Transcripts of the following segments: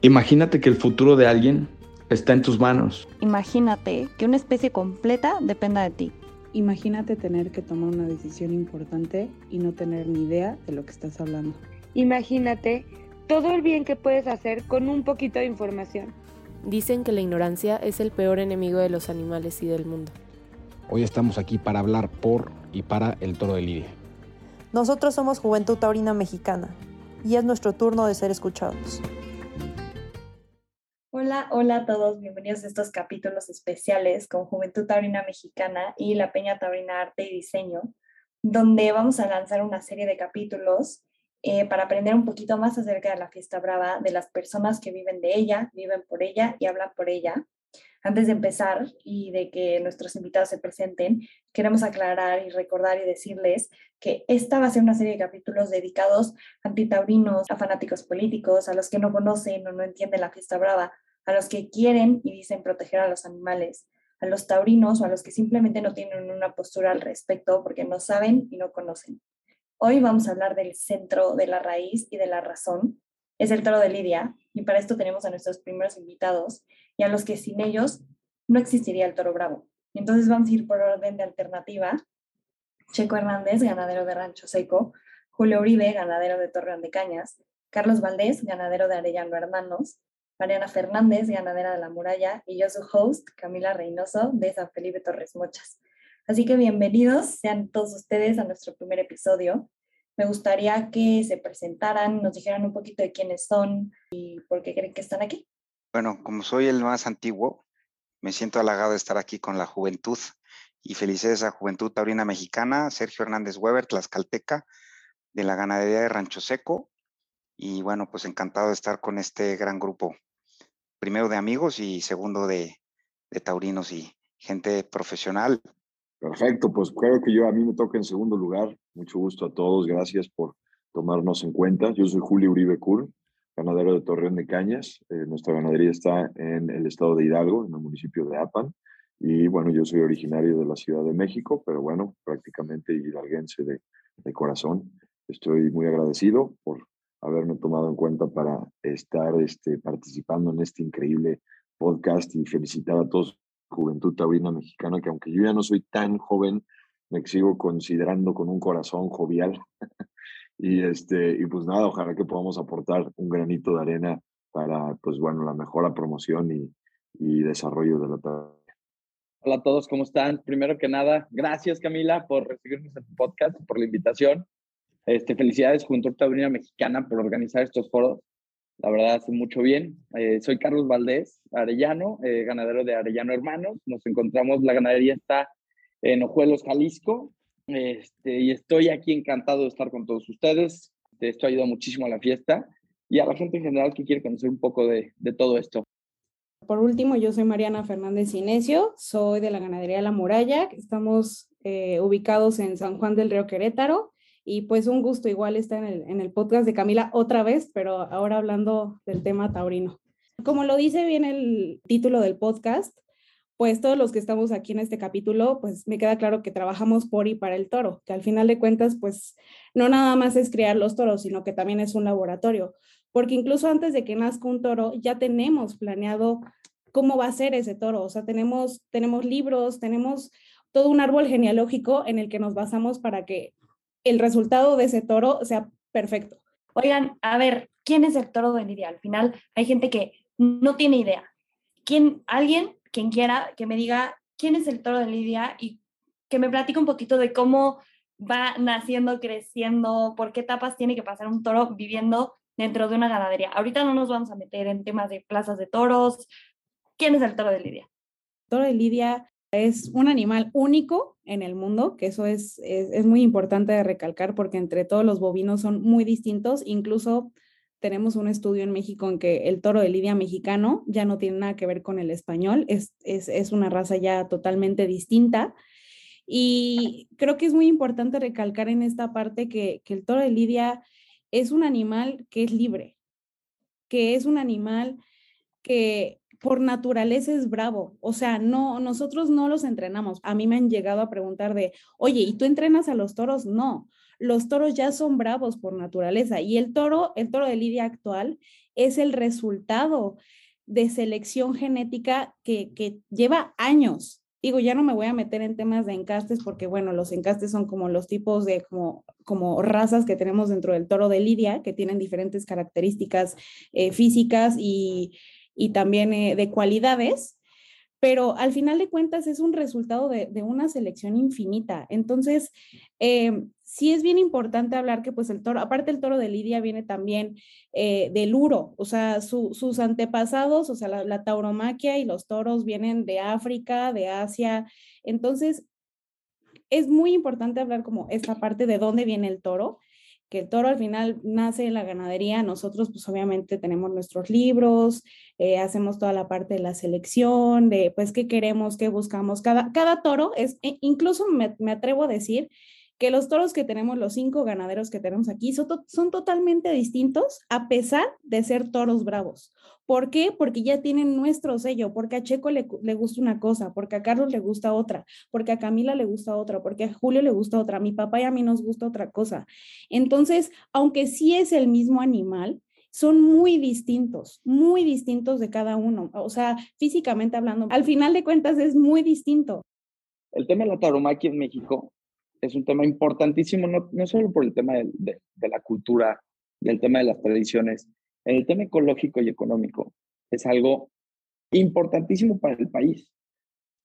Imagínate que el futuro de alguien está en tus manos. Imagínate que una especie completa dependa de ti. Imagínate tener que tomar una decisión importante y no tener ni idea de lo que estás hablando. Imagínate todo el bien que puedes hacer con un poquito de información. Dicen que la ignorancia es el peor enemigo de los animales y del mundo. Hoy estamos aquí para hablar por y para el toro de Lidia. Nosotros somos Juventud Taurina Mexicana y es nuestro turno de ser escuchados. Hola, hola a todos, bienvenidos a estos capítulos especiales con Juventud Taurina Mexicana y la Peña Taurina Arte y Diseño, donde vamos a lanzar una serie de capítulos eh, para aprender un poquito más acerca de la fiesta brava, de las personas que viven de ella, viven por ella y hablan por ella. Antes de empezar y de que nuestros invitados se presenten, queremos aclarar y recordar y decirles que esta va a ser una serie de capítulos dedicados a antitaurinos, a fanáticos políticos, a los que no conocen o no entienden la fiesta brava, a los que quieren y dicen proteger a los animales, a los taurinos o a los que simplemente no tienen una postura al respecto porque no saben y no conocen. Hoy vamos a hablar del centro de la raíz y de la razón. Es el toro de Lidia y para esto tenemos a nuestros primeros invitados y a los que sin ellos no existiría el toro bravo. Entonces vamos a ir por orden de alternativa. Checo Hernández, ganadero de Rancho Seco, Julio Uribe, ganadero de Torreón de Cañas, Carlos Valdés, ganadero de Arellano Hermanos, Mariana Fernández, ganadera de La Muralla, y yo su host, Camila Reynoso, de San Felipe Torres Mochas. Así que bienvenidos sean todos ustedes a nuestro primer episodio. Me gustaría que se presentaran, nos dijeran un poquito de quiénes son y por qué creen que están aquí. Bueno, como soy el más antiguo, me siento halagado de estar aquí con la juventud y felices a Juventud Taurina Mexicana, Sergio Hernández Weber, Tlaxcalteca, de la ganadería de Rancho Seco. Y bueno, pues encantado de estar con este gran grupo, primero de amigos y segundo de, de taurinos y gente profesional. Perfecto, pues creo que yo a mí me toca en segundo lugar. Mucho gusto a todos, gracias por tomarnos en cuenta. Yo soy Julio Uribe Cur, ganadero de Torreón de Cañas. Eh, nuestra ganadería está en el estado de Hidalgo, en el municipio de Apan. Y bueno, yo soy originario de la Ciudad de México, pero bueno, prácticamente hidalguense de, de corazón. Estoy muy agradecido por haberme tomado en cuenta para estar este, participando en este increíble podcast y felicitar a todos Juventud Taurina Mexicana, que aunque yo ya no soy tan joven, me sigo considerando con un corazón jovial Y, este, y pues nada, ojalá que podamos aportar un granito de arena para, pues bueno, la mejora promoción y, y desarrollo de la Hola a todos, ¿cómo están? Primero que nada, gracias Camila por recibirnos en tu podcast, por la invitación. Este, felicidades Juventud Taurina Mexicana por organizar estos foros. La verdad hace mucho bien. Eh, soy Carlos Valdés, arellano, eh, ganadero de Arellano Hermanos. Nos encontramos, la ganadería está en Ojuelos, Jalisco. Este, y estoy aquí encantado de estar con todos ustedes. Esto ha ayudado muchísimo a la fiesta y a la gente en general que quiere conocer un poco de, todo esto. Por último, yo soy Mariana Fernández Inesio, soy de la ganadería La Muralla, estamos eh, ubicados en San Juan del Río Querétaro y pues un gusto igual estar en el, en el podcast de Camila otra vez, pero ahora hablando del tema taurino. Como lo dice bien el título del podcast, pues todos los que estamos aquí en este capítulo, pues me queda claro que trabajamos por y para el toro, que al final de cuentas, pues no nada más es criar los toros, sino que también es un laboratorio, porque incluso antes de que nazca un toro, ya tenemos planeado cómo va a ser ese toro, o sea, tenemos, tenemos libros, tenemos todo un árbol genealógico en el que nos basamos para que el resultado de ese toro sea perfecto. Oigan, a ver, ¿quién es el toro de Lidia? Al final hay gente que no tiene idea. ¿Quién, alguien quien quiera que me diga quién es el toro de Lidia y que me platique un poquito de cómo va naciendo, creciendo, por qué etapas tiene que pasar un toro viviendo dentro de una ganadería. Ahorita no nos vamos a meter en temas de plazas de toros. ¿Quién es el toro de Lidia? El toro de Lidia es un animal único en el mundo, que eso es, es, es muy importante de recalcar porque entre todos los bovinos son muy distintos, incluso tenemos un estudio en México en que el toro de lidia mexicano ya no tiene nada que ver con el español, es, es, es, una raza ya totalmente distinta. Y creo que es muy importante recalcar en esta parte que, que el toro de lidia es un animal que es libre, que es un animal que por naturaleza es bravo. O sea, no, nosotros no los entrenamos. A mí me han llegado a preguntar de, oye, ¿y tú entrenas a los toros? No, los toros ya son bravos por naturaleza y el toro, el toro de lidia actual es el resultado de selección genética que, lleva años. Digo, ya no me voy a meter en temas de encastes porque, bueno, los encastes son como los tipos de como, como razas que tenemos dentro del toro de lidia, que tienen diferentes características eh, físicas y, y también eh, de cualidades pero al final de cuentas es un resultado de, una selección infinita. Entonces, eh, sí es bien importante hablar que pues el toro, aparte el toro de Lidia viene también eh, del Uro, o sea, sus antepasados, o sea, la, la, tauromaquia y los toros vienen de África, de Asia. Entonces, es muy importante hablar como esta parte de dónde viene el toro que el toro al final nace en la ganadería, nosotros pues obviamente tenemos nuestros libros, eh, hacemos toda la parte de la selección, de pues qué queremos, qué buscamos. Cada, cada toro es, e, incluso me, me atrevo a decir que los toros que tenemos, los cinco ganaderos que tenemos aquí, son, totalmente distintos a pesar de ser toros bravos. ¿Por qué? Porque ya tienen nuestro sello, porque a Checo le, le, gusta una cosa, porque a Carlos le gusta otra, porque a Camila le gusta otra, porque a Julio le gusta otra, a mi papá y a mí nos gusta otra cosa. Entonces, aunque sí es el mismo animal, son muy distintos, muy distintos de cada uno. O sea, físicamente hablando, al final de cuentas es muy distinto. El tema de la tauromaquia en México es un tema importantísimo, no, no solo por el tema de, de, la cultura, del tema de las tradiciones, el tema ecológico y económico es algo importantísimo para el país.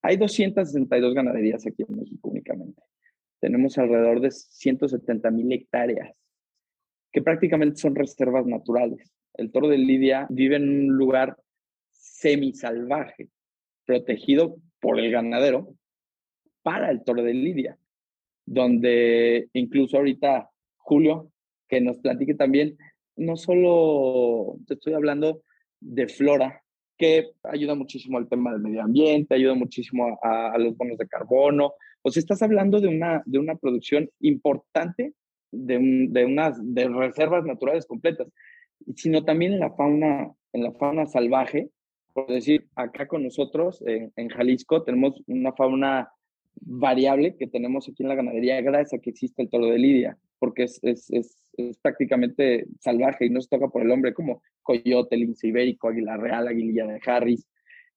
Hay 262 ganaderías aquí en México únicamente. Tenemos alrededor de 170 mil hectáreas, que prácticamente son reservas naturales. El toro de Lidia vive en un lugar semisalvaje, protegido por el ganadero para el toro de Lidia donde incluso ahorita Julio, que nos platique también, no solo te estoy hablando de flora, que ayuda muchísimo al tema del medio ambiente, ayuda muchísimo a, los bonos de carbono, o sea, estás hablando de una, de una producción importante de, de unas de reservas naturales completas, sino también en la fauna, en la fauna salvaje, por decir, acá con nosotros en, en Jalisco tenemos una fauna variable que tenemos aquí en la ganadería gracias a que existe el toro de lidia, porque es, es, es, es prácticamente salvaje y no se toca por el hombre como coyote, lince ibérico, águila real, aguililla de Harris,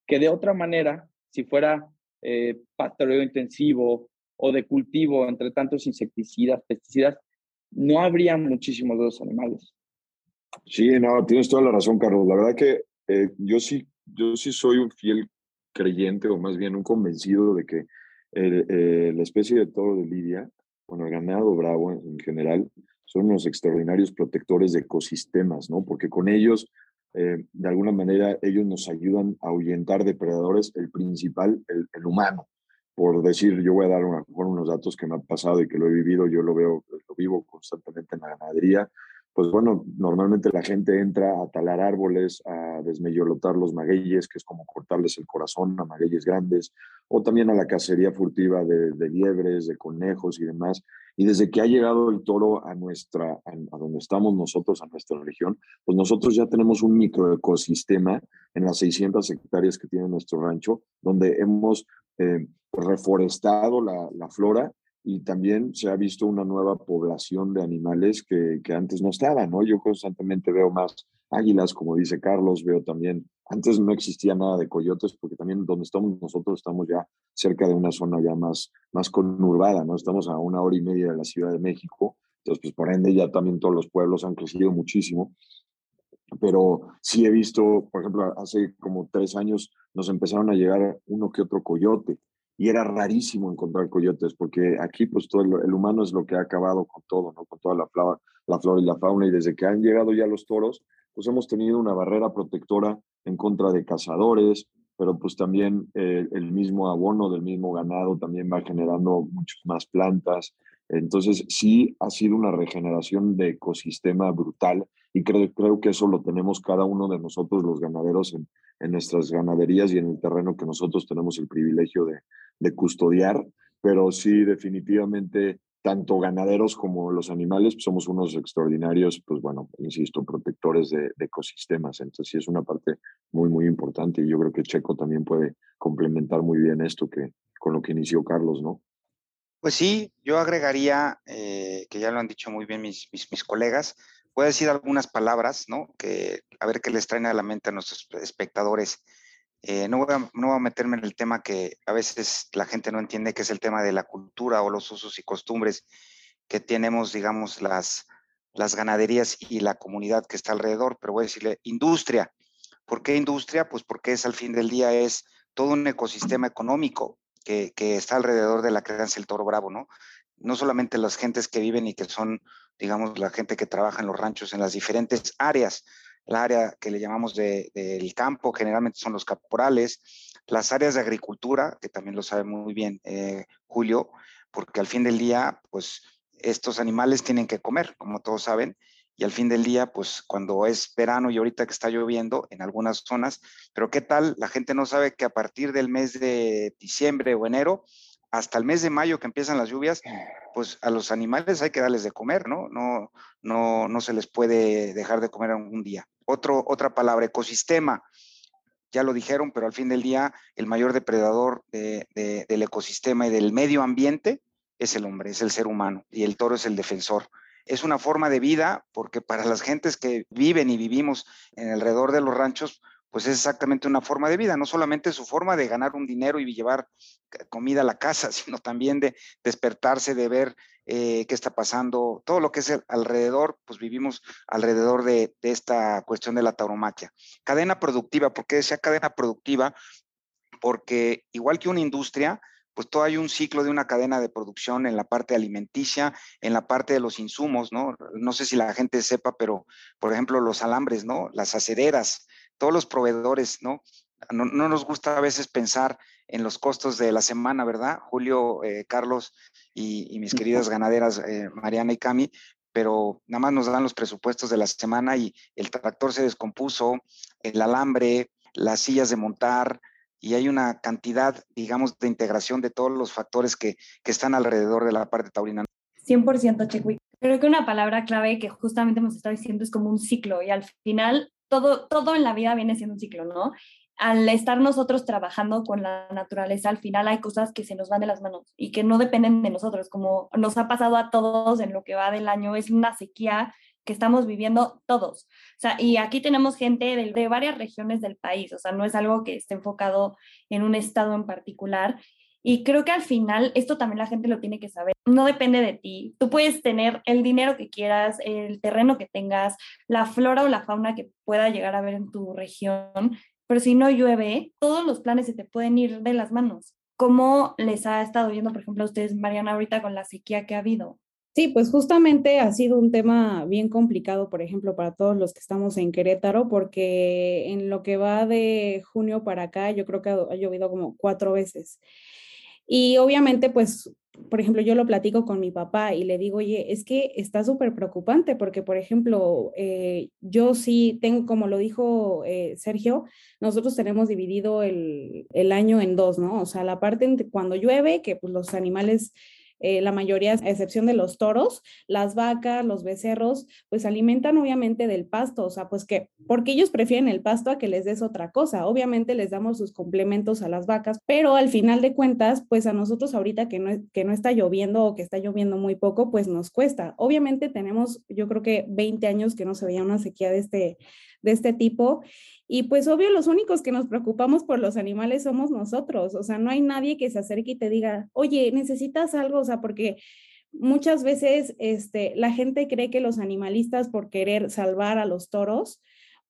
que de otra manera, si fuera eh, pastoreo intensivo o de cultivo entre tantos insecticidas, pesticidas, no habría muchísimos de los animales. Sí, no, tienes toda la razón, Carlos. La verdad que eh, yo sí, yo sí soy un fiel creyente o más bien un convencido de que eh, la especie de toro de Lidia, bueno, el ganado bravo en, general, son unos extraordinarios protectores de ecosistemas, ¿no? Porque con ellos, eh, de alguna manera, ellos nos ayudan a ahuyentar depredadores, el principal, el, humano. Por decir, yo voy a dar unos datos que me han pasado y que lo he vivido, yo lo veo, lo vivo constantemente en la ganadería pues bueno, normalmente la gente entra a talar árboles, a desmeyolotar los magueyes, que es como cortarles el corazón a magueyes grandes, o también a la cacería furtiva de, liebres, de conejos y demás. Y desde que ha llegado el toro a nuestra, a, donde estamos nosotros, a nuestra región, pues nosotros ya tenemos un microecosistema en las 600 hectáreas que tiene nuestro rancho, donde hemos eh, reforestado la, la flora y también se ha visto una nueva población de animales que, que, antes no estaban, ¿no? Yo constantemente veo más águilas, como dice Carlos, veo también, antes no existía nada de coyotes, porque también donde estamos nosotros estamos ya cerca de una zona ya más, más conurbada, ¿no? Estamos a una hora y media de la Ciudad de México, entonces pues por ende ya también todos los pueblos han crecido muchísimo, pero sí he visto, por ejemplo, hace como tres años nos empezaron a llegar uno que otro coyote, y era rarísimo encontrar coyotes, porque aquí pues todo el, humano es lo que ha acabado con todo, ¿no? Con toda la flora, la flora y la fauna, y desde que han llegado ya los toros, pues hemos tenido una barrera protectora en contra de cazadores, pero pues también eh, el mismo abono del mismo ganado también va generando muchas más plantas. Entonces sí ha sido una regeneración de ecosistema brutal y creo, creo que eso lo tenemos cada uno de nosotros los ganaderos en, en nuestras ganaderías y en el terreno que nosotros tenemos el privilegio de, de custodiar, pero sí definitivamente tanto ganaderos como los animales pues, somos unos extraordinarios, pues bueno, insisto, protectores de, ecosistemas. Entonces sí es una parte muy, muy importante y yo creo que Checo también puede complementar muy bien esto que con lo que inició Carlos, ¿no? Pues sí, yo agregaría, eh, que ya lo han dicho muy bien mis, mis, mis, colegas, voy a decir algunas palabras, ¿no? Que a ver qué les traen a la mente a nuestros espectadores. Eh, no, voy a, no, voy a, meterme en el tema que a veces la gente no entiende, que es el tema de la cultura o los usos y costumbres que tenemos, digamos, las, las ganaderías y la comunidad que está alrededor, pero voy a decirle industria. ¿Por qué industria? Pues porque es al fin del día es todo un ecosistema económico que, que está alrededor de la crianza del toro bravo, ¿no? No solamente las gentes que viven y que son, digamos, la gente que trabaja en los ranchos en las diferentes áreas, la área que le llamamos del de, campo, generalmente son los caporales, las áreas de agricultura, que también lo sabe muy bien eh, Julio, porque al fin del día, pues estos animales tienen que comer, como todos saben, y al fin del día, pues cuando es verano y ahorita que está lloviendo en algunas zonas, pero ¿qué tal? La gente no sabe que a partir del mes de diciembre o enero hasta el mes de mayo que empiezan las lluvias, pues a los animales hay que darles de comer, ¿no? No, no, no se les puede dejar de comer algún día. Otro, otra palabra, ecosistema. Ya lo dijeron, pero al fin del día el mayor depredador de, de, del ecosistema y del medio ambiente es el hombre, es el ser humano, y el toro es el defensor es una forma de vida, porque para las gentes que viven y vivimos en alrededor de los ranchos, pues es exactamente una forma de vida, no solamente su forma de ganar un dinero y llevar comida a la casa, sino también de despertarse, de ver eh, qué está pasando, todo lo que es alrededor, pues vivimos alrededor de, de esta cuestión de la tauromaquia. Cadena productiva, ¿por qué decía cadena productiva? Porque igual que una industria, pues todo hay un ciclo de una cadena de producción en la parte alimenticia, en la parte de los insumos, ¿no? No sé si la gente sepa, pero por ejemplo los alambres, ¿no? Las acederas, todos los proveedores, ¿no? No, no nos gusta a veces pensar en los costos de la semana, ¿verdad? Julio, eh, Carlos y, y, mis queridas ganaderas, eh, Mariana y Cami, pero nada más nos dan los presupuestos de la semana y el tractor se descompuso, el alambre, las sillas de montar, y hay una cantidad, digamos, de integración de todos los factores que, que están alrededor de la parte taurina. 100% Chequi. Creo que una palabra clave que justamente hemos estado diciendo es como un ciclo y al final todo, todo en la vida viene siendo un ciclo, ¿no? Al estar nosotros trabajando con la naturaleza, al final hay cosas que se nos van de las manos y que no dependen de nosotros, como nos ha pasado a todos en lo que va del año, es una sequía que estamos viviendo todos. O sea, y aquí tenemos gente de, de, varias regiones del país, o sea, no es algo que esté enfocado en un estado en particular. Y creo que al final esto también la gente lo tiene que saber. No depende de ti. Tú puedes tener el dinero que quieras, el terreno que tengas, la flora o la fauna que pueda llegar a ver en tu región, pero si no llueve, todos los planes se te pueden ir de las manos. ¿Cómo les ha estado viendo, por ejemplo, a ustedes, Mariana, ahorita con la sequía que ha habido? Sí, pues justamente ha sido un tema bien complicado, por ejemplo, para todos los que estamos en Querétaro, porque en lo que va de junio para acá, yo creo que ha, llovido como cuatro veces. Y obviamente, pues, por ejemplo, yo lo platico con mi papá y le digo, oye, es que está súper preocupante porque, por ejemplo, eh, yo sí tengo, como lo dijo eh, Sergio, nosotros tenemos dividido el, el, año en dos, ¿no? O sea, la parte cuando llueve, que pues los animales eh, la mayoría, a excepción de los toros, las vacas, los becerros, pues alimentan obviamente del pasto, o sea, pues que, porque ellos prefieren el pasto a que les des otra cosa. Obviamente les damos sus complementos a las vacas, pero al final de cuentas, pues a nosotros ahorita que no, que no está lloviendo o que está lloviendo muy poco, pues nos cuesta. Obviamente tenemos, yo creo que 20 años que no se veía una sequía de este, de este tipo. Y pues obvio, los únicos que nos preocupamos por los animales somos nosotros, o sea, no hay nadie que se acerque y te diga, oye, necesitas algo, o sea, porque muchas veces este, la gente cree que los animalistas por querer salvar a los toros,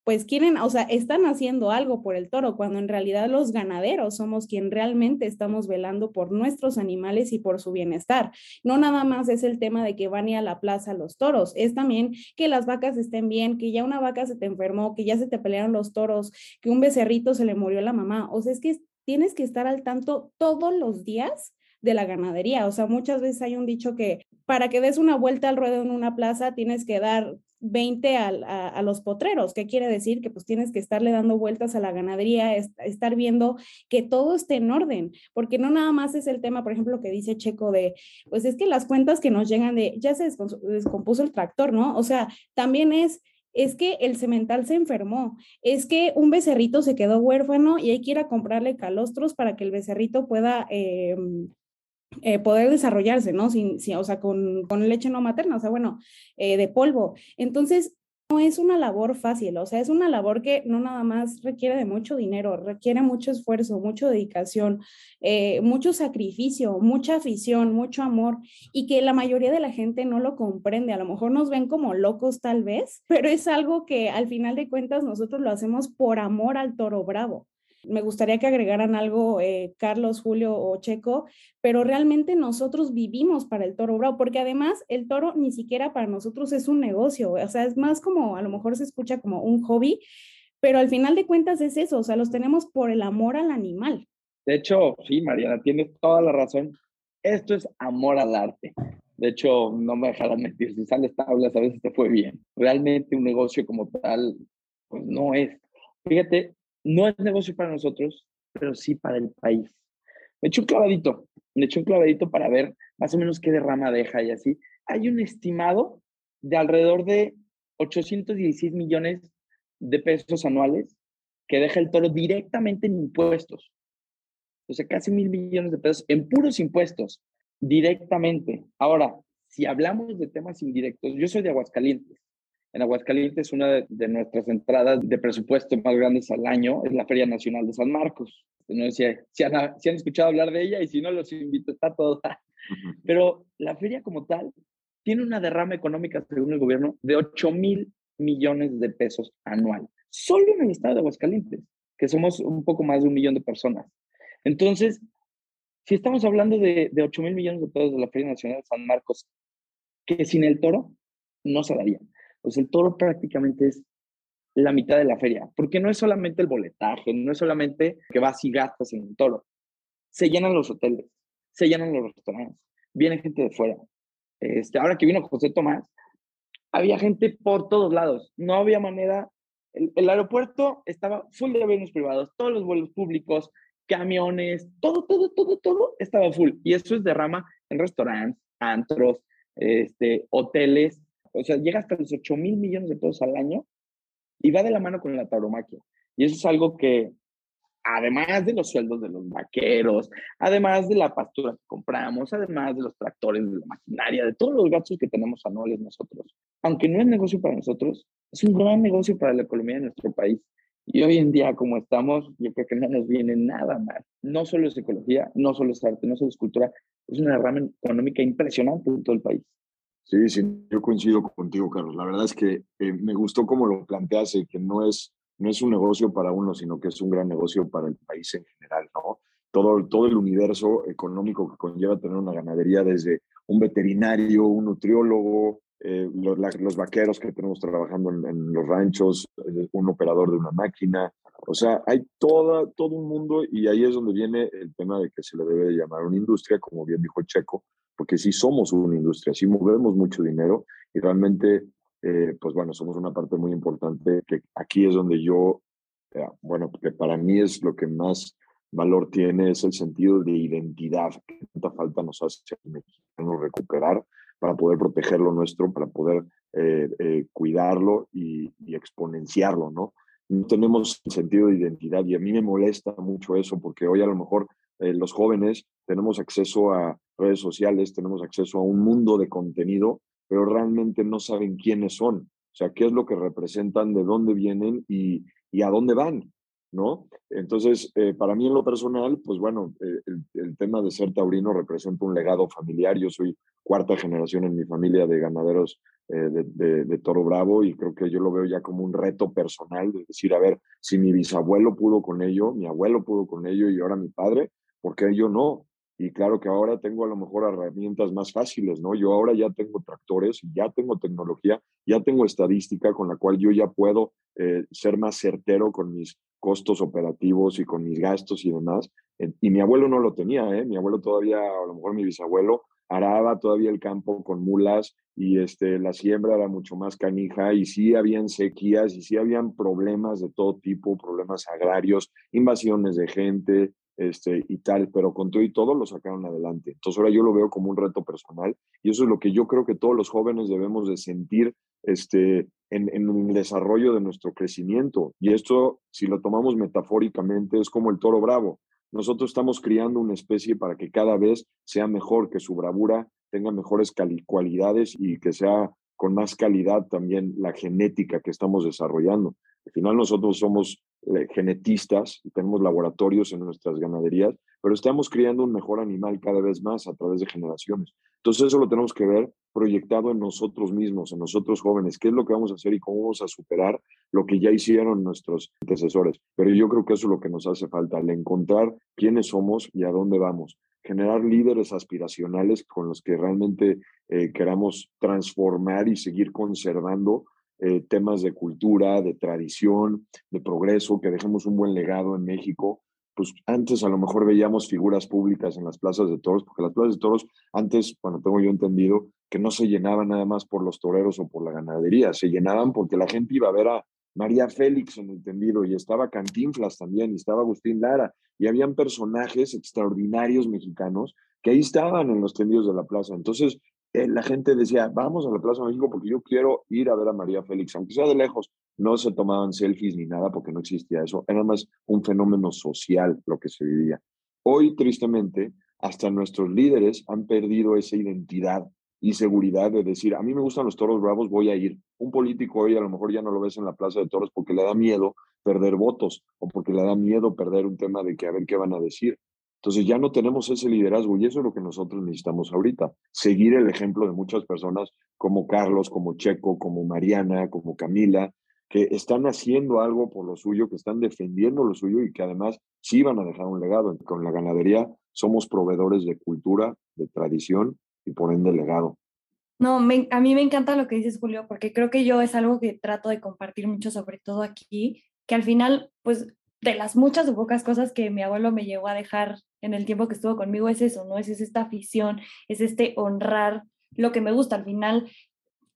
pues quieren, o sea, están haciendo algo por el toro, cuando en realidad los ganaderos somos quien realmente estamos velando por nuestros animales y por su bienestar. No nada más es el tema de que van a, a la plaza los toros, es también que las vacas estén bien, que ya una vaca se te enfermó, que ya se te pelearon los toros, que un becerrito se le murió la mamá. O sea, es que tienes que estar al tanto todos los días de la ganadería. O sea, muchas veces hay un dicho que para que des una vuelta al ruedo en una plaza tienes que dar 20 a, los potreros. ¿Qué quiere decir? Que pues tienes que estarle dando vueltas a la ganadería, es, estar viendo que todo esté en orden, porque no nada más es el tema, por ejemplo, que dice Checo de, pues es que las cuentas que nos llegan de, ya se descompuso el tractor, ¿no? O sea, también es es que el cemental se enfermó, es que un becerrito se quedó huérfano y hay que ir a comprarle calostros para que el becerrito pueda eh, eh, poder desarrollarse, ¿no? Sin, o sea, con, con, leche no materna, o sea, bueno, eh, de polvo. Entonces, no es una labor fácil, o sea, es una labor que no nada más requiere de mucho dinero, requiere mucho esfuerzo, mucha dedicación, eh, mucho sacrificio, mucha afición, mucho amor y que la mayoría de la gente no lo comprende. A lo mejor nos ven como locos tal vez, pero es algo que al final de cuentas nosotros lo hacemos por amor al toro bravo me gustaría que agregaran algo eh, Carlos, Julio o Checo, pero realmente nosotros vivimos para el toro bravo, porque además el toro ni siquiera para nosotros es un negocio, o sea, es más como, a lo mejor se escucha como un hobby, pero al final de cuentas es eso, o sea, los tenemos por el amor al animal. De hecho, sí, Mariana, tienes toda la razón. Esto es amor al arte. De hecho, no me dejarás mentir, si sales tablas a veces te fue bien. Realmente un negocio como tal, pues no es. Fíjate, no es negocio para nosotros, pero sí para el país. Me eché un clavadito, me eché un clavadito para ver más o menos qué derrama deja y así. Hay un estimado de alrededor de 816 millones de pesos anuales que deja el toro directamente en impuestos. O sea, casi mil millones de pesos en puros impuestos, directamente. Ahora, si hablamos de temas indirectos, yo soy de Aguascalientes en Aguascalientes, una de, nuestras entradas de presupuesto más grandes al año es la Feria Nacional de San Marcos. No sé si, han, escuchado hablar de ella y si no, los invito, está todo. Pero la feria como tal tiene una derrama económica, según el gobierno, de 8 mil millones de pesos anual. Solo en el estado de Aguascalientes, que somos un poco más de un millón de personas. Entonces, si estamos hablando de, de 8 mil millones de pesos de la Feria Nacional de San Marcos, que sin el toro no se daría pues el toro prácticamente es la mitad de la feria, porque no es solamente el boletaje, no es solamente que vas y gastas en el toro, se llenan los hoteles, se llenan los restaurantes, viene gente de fuera. Este, ahora que vino José Tomás, había gente por todos lados, no había manera, el, el aeropuerto estaba full de aviones privados, todos los vuelos públicos, camiones, todo, todo, todo, todo estaba full. Y eso es derrama en restaurantes, antros, este, hoteles, o sea, llega hasta los 8 mil millones de pesos al año y va de la mano con la tauromaquia. Y eso es algo que, además de los sueldos de los vaqueros, además de la pastura que compramos, además de los tractores, de la maquinaria, de todos los gastos que tenemos anuales nosotros, aunque no es negocio para nosotros, es un gran negocio para la economía de nuestro país. Y hoy en día, como estamos, yo creo que no nos viene nada mal. No solo es ecología, no solo es arte, no solo es cultura, es una rama económica impresionante en todo el país. Sí, sí, yo coincido contigo, Carlos. La verdad es que eh, me gustó cómo lo planteaste, que no es, no es un negocio para uno, sino que es un gran negocio para el país en general, ¿no? Todo, todo el universo económico que conlleva tener una ganadería, desde un veterinario, un nutriólogo, eh, los, vaqueros que tenemos trabajando en, los ranchos, eh, un operador de una máquina. O sea, hay toda, todo un mundo y ahí es donde viene el tema de que se le debe llamar una industria, como bien dijo Checo, porque sí somos una industria, sí movemos mucho dinero y realmente, eh, pues bueno, somos una parte muy importante que aquí es donde yo, eh, bueno, que para mí es lo que más valor tiene, es el sentido de identidad que tanta falta nos hace recuperar para poder proteger lo nuestro, para poder eh, cuidarlo y, y exponenciarlo, ¿no? no tenemos sentido de identidad y a mí me molesta mucho eso porque hoy a lo mejor eh, los jóvenes tenemos acceso a redes sociales, tenemos acceso a un mundo de contenido, pero realmente no saben quiénes son, o sea, qué es lo que representan, de dónde vienen y, y a dónde van, ¿no? Entonces, eh, para mí en lo personal, pues bueno, eh, el, tema de ser taurino representa un legado familiar. Yo soy cuarta generación en mi familia de ganaderos de, de, de, Toro Bravo y creo que yo lo veo ya como un reto personal de decir, a ver, si mi bisabuelo pudo con ello, mi abuelo pudo con ello y ahora mi padre, porque yo no? Y claro que ahora tengo a lo mejor herramientas más fáciles, ¿no? Yo ahora ya tengo tractores, ya tengo tecnología, ya tengo estadística con la cual yo ya puedo eh, ser más certero con mis costos operativos y con mis gastos y demás. Y mi abuelo no lo tenía, ¿eh? Mi abuelo todavía, a lo mejor mi bisabuelo, araba todavía el campo con mulas y este, la siembra era mucho más canija y sí habían sequías y sí habían problemas de todo tipo, problemas agrarios, invasiones de gente, este, y tal, pero con todo y todo lo sacaron adelante. Entonces ahora yo lo veo como un reto personal y eso es lo que yo creo que todos los jóvenes debemos de sentir este, en, en el desarrollo de nuestro crecimiento. Y esto, si lo tomamos metafóricamente, es como el toro bravo. nosotros estamos criando una especie para que cada vez sea mejor, que su bravura tenga mejores cualidades y que sea con más calidad también la genética que estamos desarrollando. Al final nosotros somos genetistas y tenemos laboratorios en nuestras ganaderías, pero estamos criando un mejor animal cada vez más a través de generaciones. Entonces eso lo tenemos que ver proyectado en nosotros mismos, en nosotros jóvenes, qué es lo que vamos a hacer y cómo vamos a superar lo que ya hicieron nuestros antecesores. Pero yo creo que eso es lo que nos hace falta, el encontrar quiénes somos y a dónde vamos generar líderes aspiracionales con los que realmente eh, queramos transformar y seguir conservando eh, temas de cultura, de tradición, de progreso, que dejemos un buen legado en México. Pues antes a lo mejor veíamos figuras públicas en las plazas de toros, porque las plazas de toros antes, bueno, tengo yo entendido, que no se llenaban nada más por los toreros o por la ganadería, se llenaban porque la gente iba a ver a María Félix en el y estaba Cantinflas también y estaba Agustín Lara y habían personajes extraordinarios mexicanos que ahí estaban en los tendidos de la plaza. Entonces, eh, la gente decía, vamos a la Plaza de México porque yo quiero ir a ver a María Félix, aunque sea de lejos. No se tomaban selfies ni nada porque no existía eso. Era más un fenómeno social lo que se vivía. Hoy, tristemente, hasta nuestros líderes han perdido esa identidad y seguridad de decir, a mí me gustan los toros bravos, voy a ir. Un político hoy a lo mejor ya no lo ves en la plaza de toros porque le da miedo perder votos o porque le da miedo perder un tema de que a ver qué van a decir. Entonces ya no tenemos ese liderazgo y eso es lo que nosotros necesitamos ahorita. Seguir el ejemplo de muchas personas como Carlos, como Checo, como Mariana, como Camila, que están haciendo algo por lo suyo, que están defendiendo lo suyo y que además sí van a dejar un legado. Con la ganadería somos proveedores de cultura, de tradición y por ende legado. No, a mí me encanta lo que dices, Julio, porque creo que yo es algo que trato de compartir mucho, sobre todo aquí, que al final, pues de las muchas o pocas cosas que mi abuelo me llegó a dejar en el tiempo que estuvo conmigo es eso, ¿no? Es, esta afición, es este honrar lo que me gusta. Al final,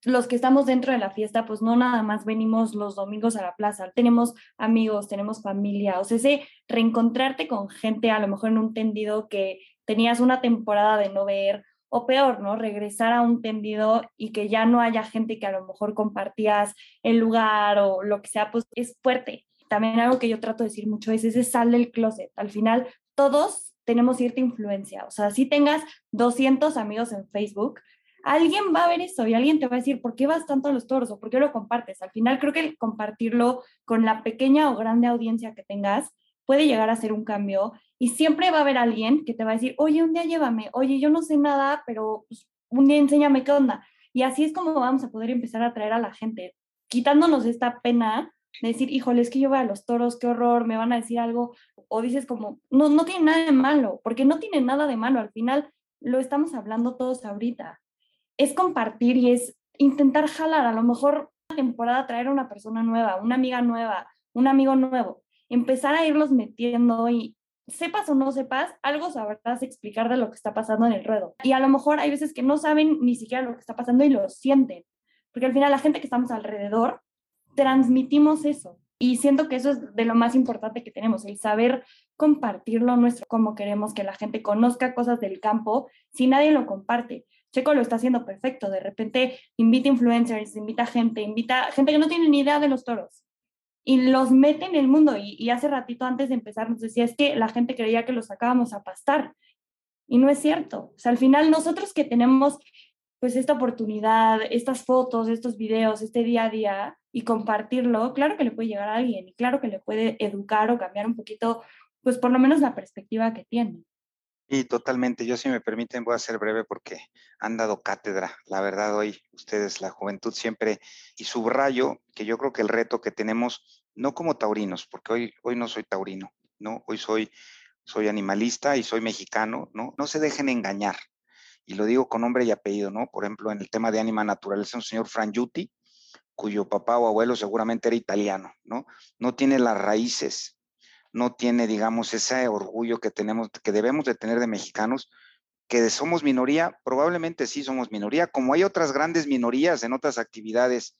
los que estamos dentro de la fiesta, pues no nada más venimos los domingos a la plaza, tenemos amigos, tenemos familia, o sea, ese reencontrarte con gente, a lo mejor en un tendido que tenías una temporada de no ver, o peor, ¿no? Regresar a un tendido y que ya no haya gente que a lo mejor compartías el lugar o lo que sea, pues es fuerte también algo que yo trato de decir mucho es ese sal del closet. Al final, todos tenemos cierta influencia. O sea, si tengas 200 amigos en Facebook, alguien va a ver eso y alguien te va a decir, ¿por qué vas tanto a los toros o por qué lo compartes? Al final, creo que compartirlo con la pequeña o grande audiencia que tengas puede llegar a ser un cambio y siempre va a haber alguien que te va a decir, oye, un día llévame, oye, yo no sé nada, pero pues, un día enséñame qué onda. Y así es como vamos a poder empezar a atraer a la gente, quitándonos esta pena decir, híjole, es que yo voy a los toros, qué horror, me van a decir algo, o dices como, no, no tiene nada de malo, porque no tiene nada de malo, al final lo estamos hablando todos ahorita. Es compartir y es intentar jalar, a lo mejor una temporada traer a una persona nueva, una amiga nueva, un amigo nuevo, empezar a irlos metiendo y sepas o no sepas, algo sabrás explicar de lo que está pasando en el ruedo. Y a lo mejor hay veces que no saben ni siquiera lo que está pasando y lo sienten, porque al final la gente que estamos alrededor transmitimos eso. Y siento que eso es de lo más importante que tenemos, el saber compartirlo nuestro, como queremos que la gente conozca cosas del campo si nadie lo comparte. Checo lo está haciendo perfecto, de repente invita influencers, invita gente, invita gente que no tiene ni idea de los toros y los mete en el mundo. Y, y hace ratito antes de empezar nos decía, es que la gente creía que los sacábamos a pastar. Y no es cierto. O sea, al final nosotros que tenemos pues esta oportunidad, estas fotos, estos videos, este día a día y compartirlo, claro que le puede llegar a alguien y claro que le puede educar o cambiar un poquito, pues por lo menos la perspectiva que tiene. Y totalmente, yo si me permiten voy a ser breve porque han dado cátedra, la verdad hoy ustedes, la juventud siempre, y subrayo que yo creo que el reto que tenemos, no como taurinos, porque hoy, hoy no soy taurino, ¿no? Hoy soy, soy animalista y soy mexicano, ¿no? No se dejen engañar, y lo digo con nombre y apellido, ¿no? Por ejemplo, en el tema de Anima Naturaleza, un señor Frangiuti, cuyo papá o abuelo seguramente era italiano, ¿no? No tiene las raíces, no tiene, digamos, ese orgullo que tenemos, que debemos de tener de mexicanos, que somos minoría, probablemente sí somos minoría, como hay otras grandes minorías en otras actividades,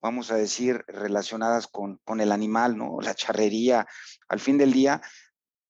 vamos a decir, relacionadas con, con el animal, ¿no? La charrería, al fin del día,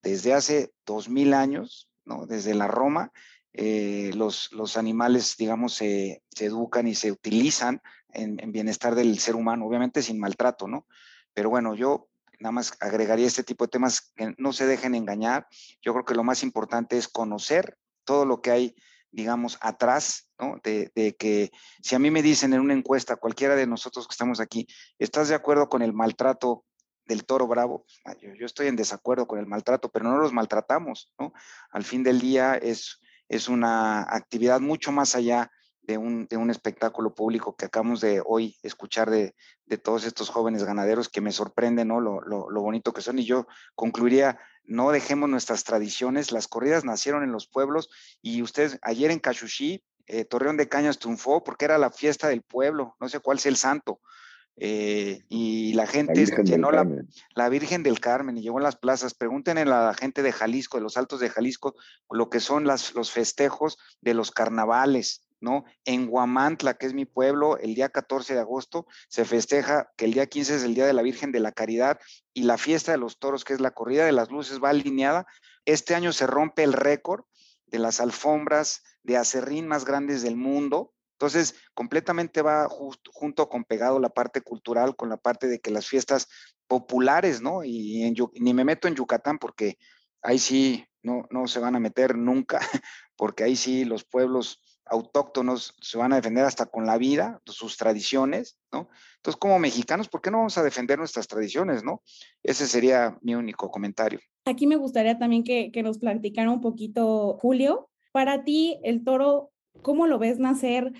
desde hace dos mil años, ¿no? Desde la Roma, eh, los, los, animales, digamos, se, educan y se utilizan en, bienestar del ser humano, obviamente sin maltrato, ¿no? Pero bueno, yo nada más agregaría este tipo de temas que no se dejen engañar. Yo creo que lo más importante es conocer todo lo que hay, digamos, atrás, ¿no? De, de, que si a mí me dicen en una encuesta, cualquiera de nosotros que estamos aquí, ¿estás de acuerdo con el maltrato del toro bravo? Ah, yo, yo estoy en desacuerdo con el maltrato, pero no los maltratamos, ¿no? Al fin del día es, es una actividad mucho más allá de un, de un, espectáculo público que acabamos de hoy escuchar de, de todos estos jóvenes ganaderos que me sorprende, ¿no? Lo, lo, lo, bonito que son. Y yo concluiría, no dejemos nuestras tradiciones, las corridas nacieron en los pueblos y ustedes, ayer en Cachuchí, eh, Torreón de Cañas triunfó porque era la fiesta del pueblo, no sé cuál es el santo. Eh, y la gente la llenó la, la, Virgen del Carmen y llegó en las plazas. Pregúntenle a la gente de Jalisco, de los Altos de Jalisco, lo que son las, los festejos de los carnavales. ¿No? En Guamantla, que es mi pueblo, el día 14 de agosto se festeja que el día 15 es el Día de la Virgen de la Caridad y la fiesta de los toros, que es la corrida de las luces, va alineada. Este año se rompe el récord de las alfombras de acerrín más grandes del mundo. Entonces, completamente va junto con pegado la parte cultural con la parte de que las fiestas populares, ¿no? Y ni me meto en Yucatán porque ahí sí no, no se van a meter nunca, porque ahí sí los pueblos autóctonos se van a defender hasta con la vida, sus tradiciones, ¿no? Entonces, como mexicanos, ¿por qué no vamos a defender nuestras tradiciones, no? Ese sería mi único comentario. Aquí me gustaría también que, que nos platicara un poquito, Julio, para ti, el toro, ¿cómo lo ves nacer?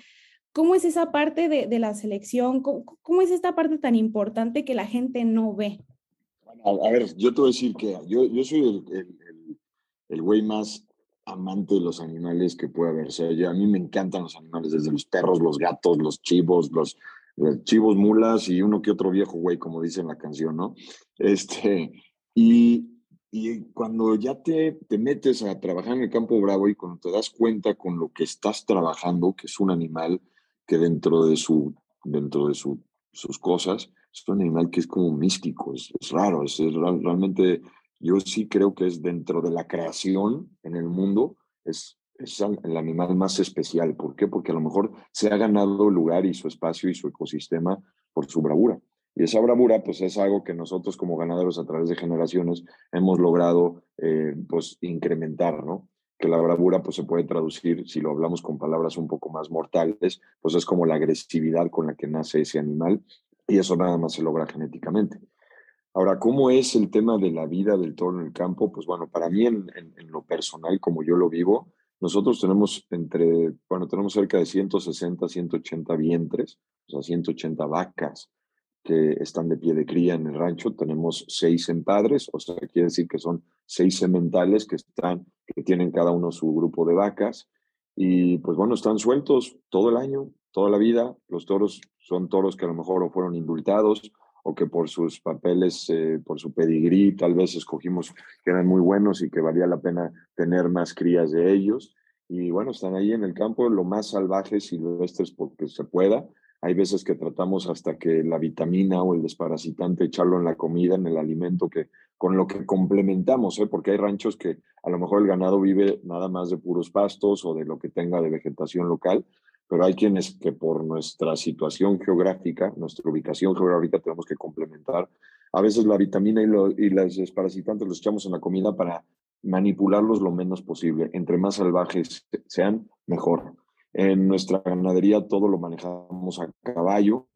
¿Cómo es esa parte de, de la selección? ¿Cómo, ¿Cómo, es esta parte tan importante que la gente no ve? Bueno, a, ver, yo te voy a decir que yo, yo soy el, el, el, el güey más amante de los animales que puede haber. O sea, yo, a mí me encantan los animales, desde los perros, los gatos, los chivos, los, los chivos, mulas y uno que otro viejo güey, como dice en la canción, ¿no? Este, y, y cuando ya te, te metes a trabajar en el campo bravo y cuando te das cuenta con lo que estás trabajando, que es un animal que dentro de, su, dentro de su, sus cosas, es un animal que es como místico, es, es raro, es, es realmente yo sí creo que es dentro de la creación en el mundo, es, el animal más especial. ¿Por qué? Porque a lo mejor se ha ganado lugar y su espacio y su ecosistema por su bravura. Y esa bravura, pues es algo que nosotros como ganaderos a través de generaciones hemos logrado, eh, pues, incrementar, ¿no? Que la bravura, pues, se puede traducir, si lo hablamos con palabras un poco más mortales, pues es como la agresividad con la que nace ese animal y eso nada más se logra genéticamente. Ahora, ¿cómo es el tema de la vida del toro en el campo? Pues bueno, para mí en, lo personal, como yo lo vivo, nosotros tenemos entre, bueno, tenemos cerca de 160, 180 vientres, o sea, 180 vacas que están de pie de cría en el rancho. Tenemos seis empadres, o sea, quiere decir que son seis sementales que están, que tienen cada uno su grupo de vacas. Y pues bueno, están sueltos todo el año, toda la vida. Los toros son toros que a lo mejor fueron indultados o que por sus papeles, eh, por su pedigrí, tal vez escogimos que eran muy buenos y que valía la pena tener más crías de ellos. Y bueno, están ahí en el campo lo más salvajes y silvestres porque se pueda. Hay veces que tratamos hasta que la vitamina o el desparasitante echarlo en la comida, en el alimento, que con lo que complementamos, ¿eh? porque hay ranchos que a lo mejor el ganado vive nada más de puros pastos o de lo que tenga de vegetación local, pero hay quienes que por nuestra situación geográfica, nuestra ubicación geográfica, tenemos que complementar. A veces la vitamina y, lo, y los desparasitantes los echamos en la comida para manipularlos lo menos posible. Entre más salvajes sean, mejor. En nuestra ganadería todo lo manejamos a caballo.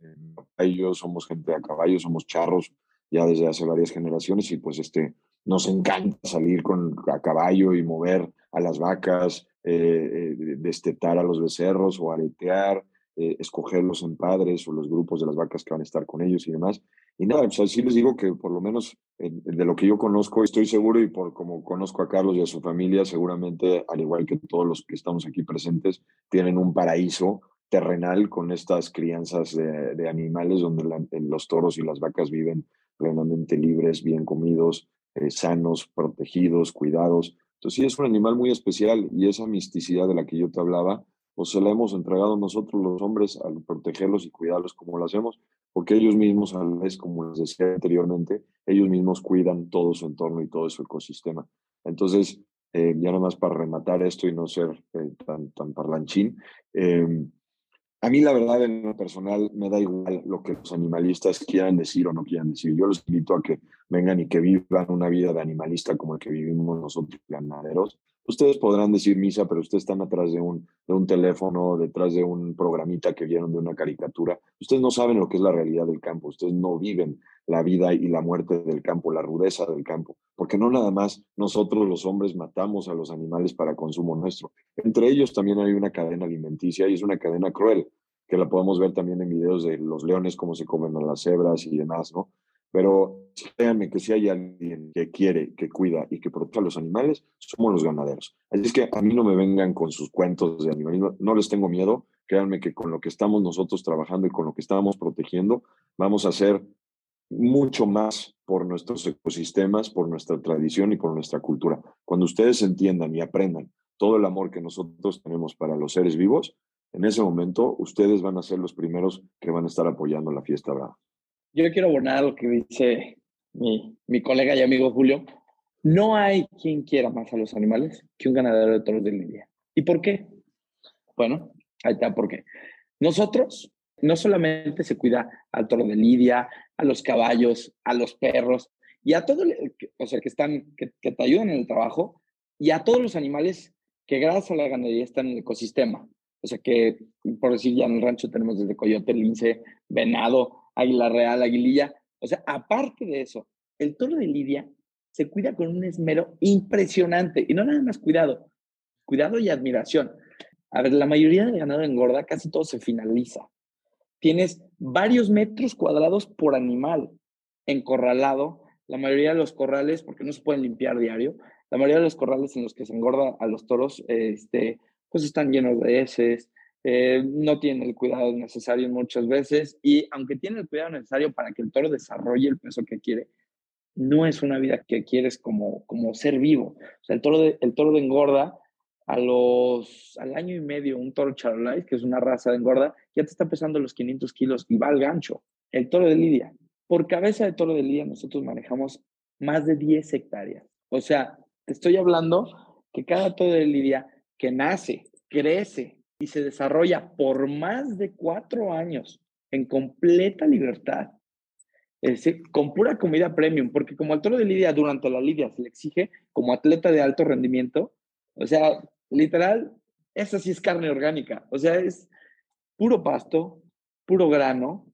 Ellos somos gente a caballo, somos charros ya desde hace varias generaciones y pues este, nos encanta salir con, a caballo y mover a las vacas, eh, destetar a los becerros o aretear, eh, escoger los empadres o los grupos de las vacas que van a estar con ellos y demás. Y nada, pues así les digo que por lo menos de lo que yo conozco, estoy seguro y por como conozco a Carlos y a su familia, seguramente, al igual que todos los que estamos aquí presentes, tienen un paraíso terrenal con estas crianzas de, animales donde los toros y las vacas viven plenamente libres, bien comidos, eh, sanos, protegidos, cuidados. Entonces sí, es un animal muy especial y esa misticidad de la que yo te hablaba, pues se la hemos entregado nosotros los hombres al protegerlos y cuidarlos como lo hacemos, porque ellos mismos, a la como les decía anteriormente, ellos mismos cuidan todo su entorno y todo su ecosistema. Entonces, eh, ya nada más para rematar esto y no ser eh, tan, tan parlanchín, eh, A mí la verdad en lo personal me da igual lo que los animalistas quieran decir o no quieran decir. Yo los invito a que vengan y que vivan una vida de animalista como el que vivimos nosotros ganaderos. Ustedes podrán decir misa, pero ustedes están atrás de un, de un teléfono, detrás de un programita que vieron de una caricatura. Ustedes no saben lo que es la realidad del campo. Ustedes no viven la vida y la muerte del campo, la rudeza del campo. Porque no nada más nosotros los hombres matamos a los animales para consumo nuestro. Entre ellos también hay una cadena alimenticia y es una cadena cruel, que la podemos ver también en videos de los leones, cómo se comen a las cebras y demás, ¿no? Pero créanme que si hay alguien que quiere, que cuida y que protege a los animales, somos los ganaderos. Así es que a mí no me vengan con sus cuentos de animalismo, no les tengo miedo. Créanme que con lo que estamos nosotros trabajando y con lo que estamos protegiendo, vamos a hacer mucho más por nuestros ecosistemas, por nuestra tradición y por nuestra cultura. Cuando ustedes entiendan y aprendan todo el amor que nosotros tenemos para los seres vivos, en ese momento ustedes van a ser los primeros que van a estar apoyando la fiesta brava yo quiero abonar lo que dice mi, colega y amigo Julio. No hay quien quiera más a los animales que un ganadero de toros de lidia. ¿Y por qué? Bueno, ahí está por qué. Nosotros no solamente se cuida al toro de lidia, a los caballos, a los perros y a todos, o sea, que están, que, que te ayudan en el trabajo y a todos los animales que gracias a la ganadería están en el ecosistema. O sea que, por decir, ya en el rancho tenemos desde coyote, lince, venado, águila real, aguililla. O sea, aparte de eso, el toro de Lidia se cuida con un esmero impresionante. Y no nada más cuidado, cuidado y admiración. A ver, la mayoría del ganado engorda, casi todo se finaliza. Tienes varios metros cuadrados por animal encorralado. La mayoría de los corrales, porque no se pueden limpiar diario, la mayoría de los corrales en los que se engorda a los toros, este, pues están llenos de heces, eh, no tiene el cuidado necesario muchas veces y aunque tiene el cuidado necesario para que el toro desarrolle el peso que quiere, no es una vida que quieres como, como ser vivo. O sea, el toro el toro de engorda a los, al año y medio, un toro charolais, que es una raza de engorda, ya te está pesando los 500 kilos y va al gancho. El toro de lidia. Por cabeza de toro de lidia nosotros manejamos más de 10 hectáreas. O sea, te estoy hablando que cada toro de lidia que nace, crece, y se desarrolla por más de cuatro años en completa libertad, es decir, con pura comida premium, porque como al toro de lidia durante la lidia se le exige como atleta de alto rendimiento, o sea, literal, esa sí es carne orgánica, o sea, es puro pasto, puro grano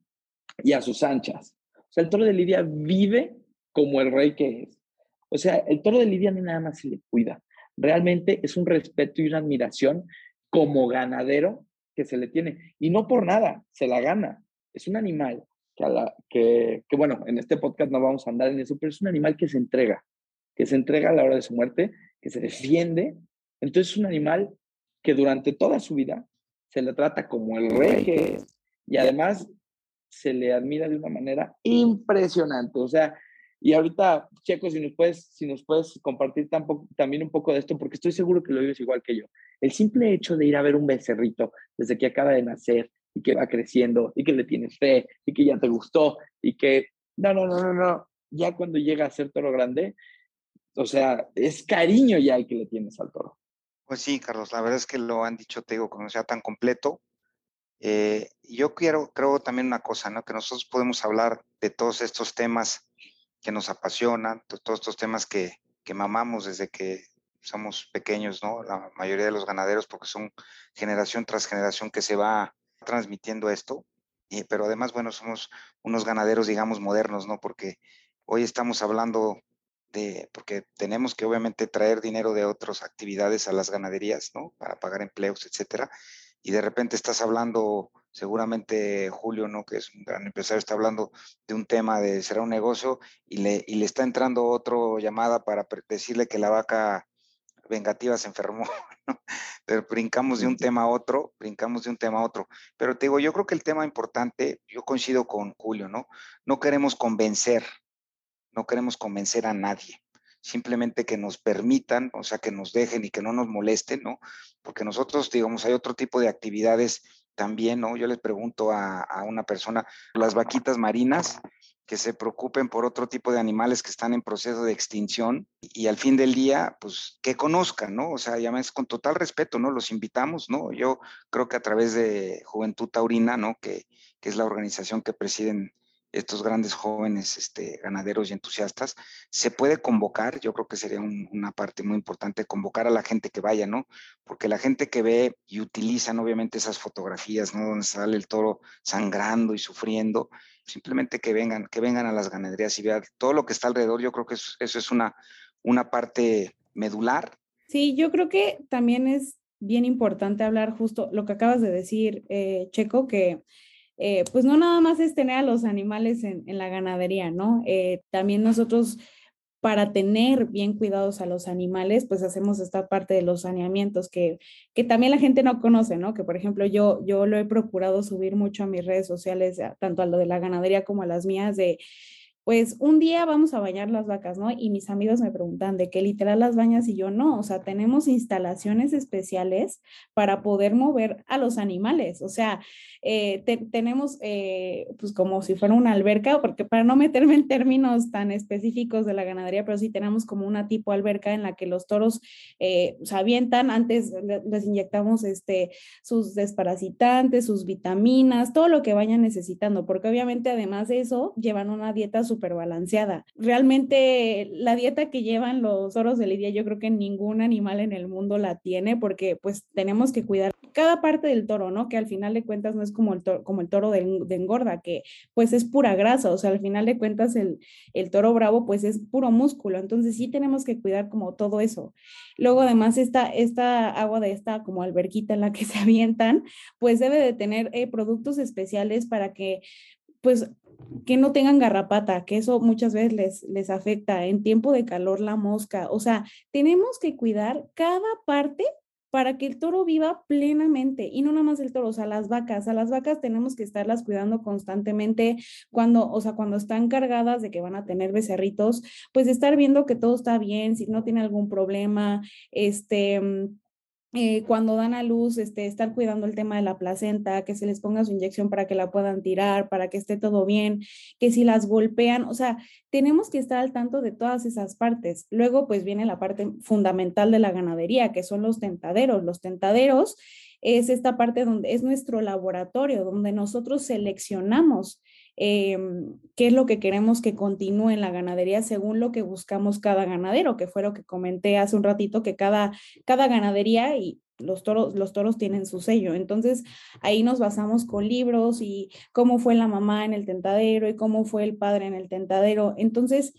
y a sus anchas. O sea, el toro de lidia vive como el rey que es. O sea, el toro de lidia no nada más se le cuida, realmente es un respeto y una admiración como ganadero que se le tiene. Y no por nada, se la gana. Es un animal que, que, bueno, en este podcast no vamos a andar en eso, pero es un animal que se entrega, que se entrega a la hora de su muerte, que se defiende. Entonces es un animal que durante toda su vida se le trata como el rey que es y además se le admira de una manera impresionante. O sea, y ahorita, Checo, si nos puedes, si nos puedes compartir tampoco, también un poco de esto, porque estoy seguro que lo vives igual que yo. El simple hecho de ir a ver un becerrito desde que acaba de nacer y que va creciendo y que le tienes fe y que ya te gustó y que, no, no, no, no, no, ya cuando llega a ser toro grande, o sea, es cariño ya el que le tienes al toro. Pues sí, Carlos, la verdad es que lo han dicho, te digo, cuando sea tan completo. Eh, yo quiero, creo también una cosa, ¿no? Que nosotros podemos hablar de todos estos temas que nos apasionan, todos estos temas que, que mamamos desde que somos pequeños, ¿no? La mayoría de los ganaderos, porque son generación tras generación que se va transmitiendo esto. Y, pero además, bueno, somos unos ganaderos, digamos, modernos, ¿no? Porque hoy estamos hablando de, porque tenemos que obviamente traer dinero de otras actividades a las ganaderías, ¿no? Para pagar empleos, etcétera. Y de repente estás hablando seguramente Julio, ¿no? que es un gran empresario, está hablando de un tema de será un negocio y le, y le está entrando otro llamada para decirle que la vaca vengativa se enfermó, ¿no? Pero brincamos de un tema a otro, brincamos de un tema a otro. Pero te digo, yo creo que el tema importante, yo coincido con Julio, ¿no? No queremos convencer, no queremos convencer a nadie simplemente que nos permitan, o sea, que nos dejen y que no nos molesten, ¿no? Porque nosotros, digamos, hay otro tipo de actividades también, ¿no? Yo les pregunto a, una persona, las vaquitas marinas, que se preocupen por otro tipo de animales que están en proceso de extinción y, al fin del día, pues que conozcan, ¿no? O sea, ya es con total respeto, ¿no? Los invitamos, ¿no? Yo creo que a través de Juventud Taurina, ¿no? Que, que es la organización que presiden estos grandes jóvenes este, ganaderos y entusiastas, se puede convocar, yo creo que sería una parte muy importante, convocar a la gente que vaya, ¿no? Porque la gente que ve y utilizan obviamente esas fotografías, ¿no? Donde sale el toro sangrando y sufriendo, simplemente que vengan, que vengan a las ganaderías y vean todo lo que está alrededor, yo creo que eso, es una, una parte medular. Sí, yo creo que también es bien importante hablar justo lo que acabas de decir, eh, Checo, que eh, pues no nada más es tener a los animales en, la ganadería, ¿no? Eh, también nosotros para tener bien cuidados a los animales, pues hacemos esta parte de los saneamientos que, que también la gente no conoce, ¿no? Que por ejemplo yo, yo lo he procurado subir mucho a mis redes sociales, tanto a lo de la ganadería como a las mías, de pues un día vamos a bañar las vacas, ¿no? Y mis amigos me preguntan de qué literal las bañas y yo no, o sea, tenemos instalaciones especiales para poder mover a los animales, o sea, eh, tenemos eh, pues como si fuera una alberca, porque para no meterme en términos tan específicos de la ganadería, pero sí tenemos como una tipo alberca en la que los toros eh, se avientan, antes les inyectamos este, sus desparasitantes, sus vitaminas, todo lo que vayan necesitando, porque obviamente además de eso llevan una dieta súper balanceada. Realmente la dieta que llevan los oros de lidia, yo creo que ningún animal en el mundo la tiene porque pues tenemos que cuidar cada parte del toro, ¿no? Que al final de cuentas no es como el toro, como el toro de, engorda, que pues es pura grasa, o sea, al final de cuentas el, el toro bravo pues es puro músculo, entonces sí tenemos que cuidar como todo eso. Luego además esta, esta agua de esta como alberquita en la que se avientan, pues debe de tener eh, productos especiales para que pues que no tengan garrapata, que eso muchas veces les, les afecta en tiempo de calor la mosca. O sea, tenemos que cuidar cada parte para que el toro viva plenamente y no nada más el toro, o sea, las vacas, a las vacas tenemos que estarlas cuidando constantemente cuando, o sea, cuando están cargadas de que van a tener becerritos, pues estar viendo que todo está bien, si no tiene algún problema, este, mm, eh, cuando dan a luz, este, estar cuidando el tema de la placenta, que se les ponga su inyección para que la puedan tirar, para que esté todo bien, que si las golpean, o sea, tenemos que estar al tanto de todas esas partes. Luego, pues viene la parte fundamental de la ganadería, que son los tentaderos. Los tentaderos es esta parte donde es nuestro laboratorio, donde nosotros seleccionamos Em, qué es lo que queremos que continúe en la ganadería según lo que buscamos cada ganadero, que fue lo que comenté hace un ratito, que cada, cada ganadería y los toros, los toros tienen su sello. Entonces, ahí nos basamos con libros y cómo fue la mamá en el tentadero y cómo fue el padre en el tentadero. Entonces,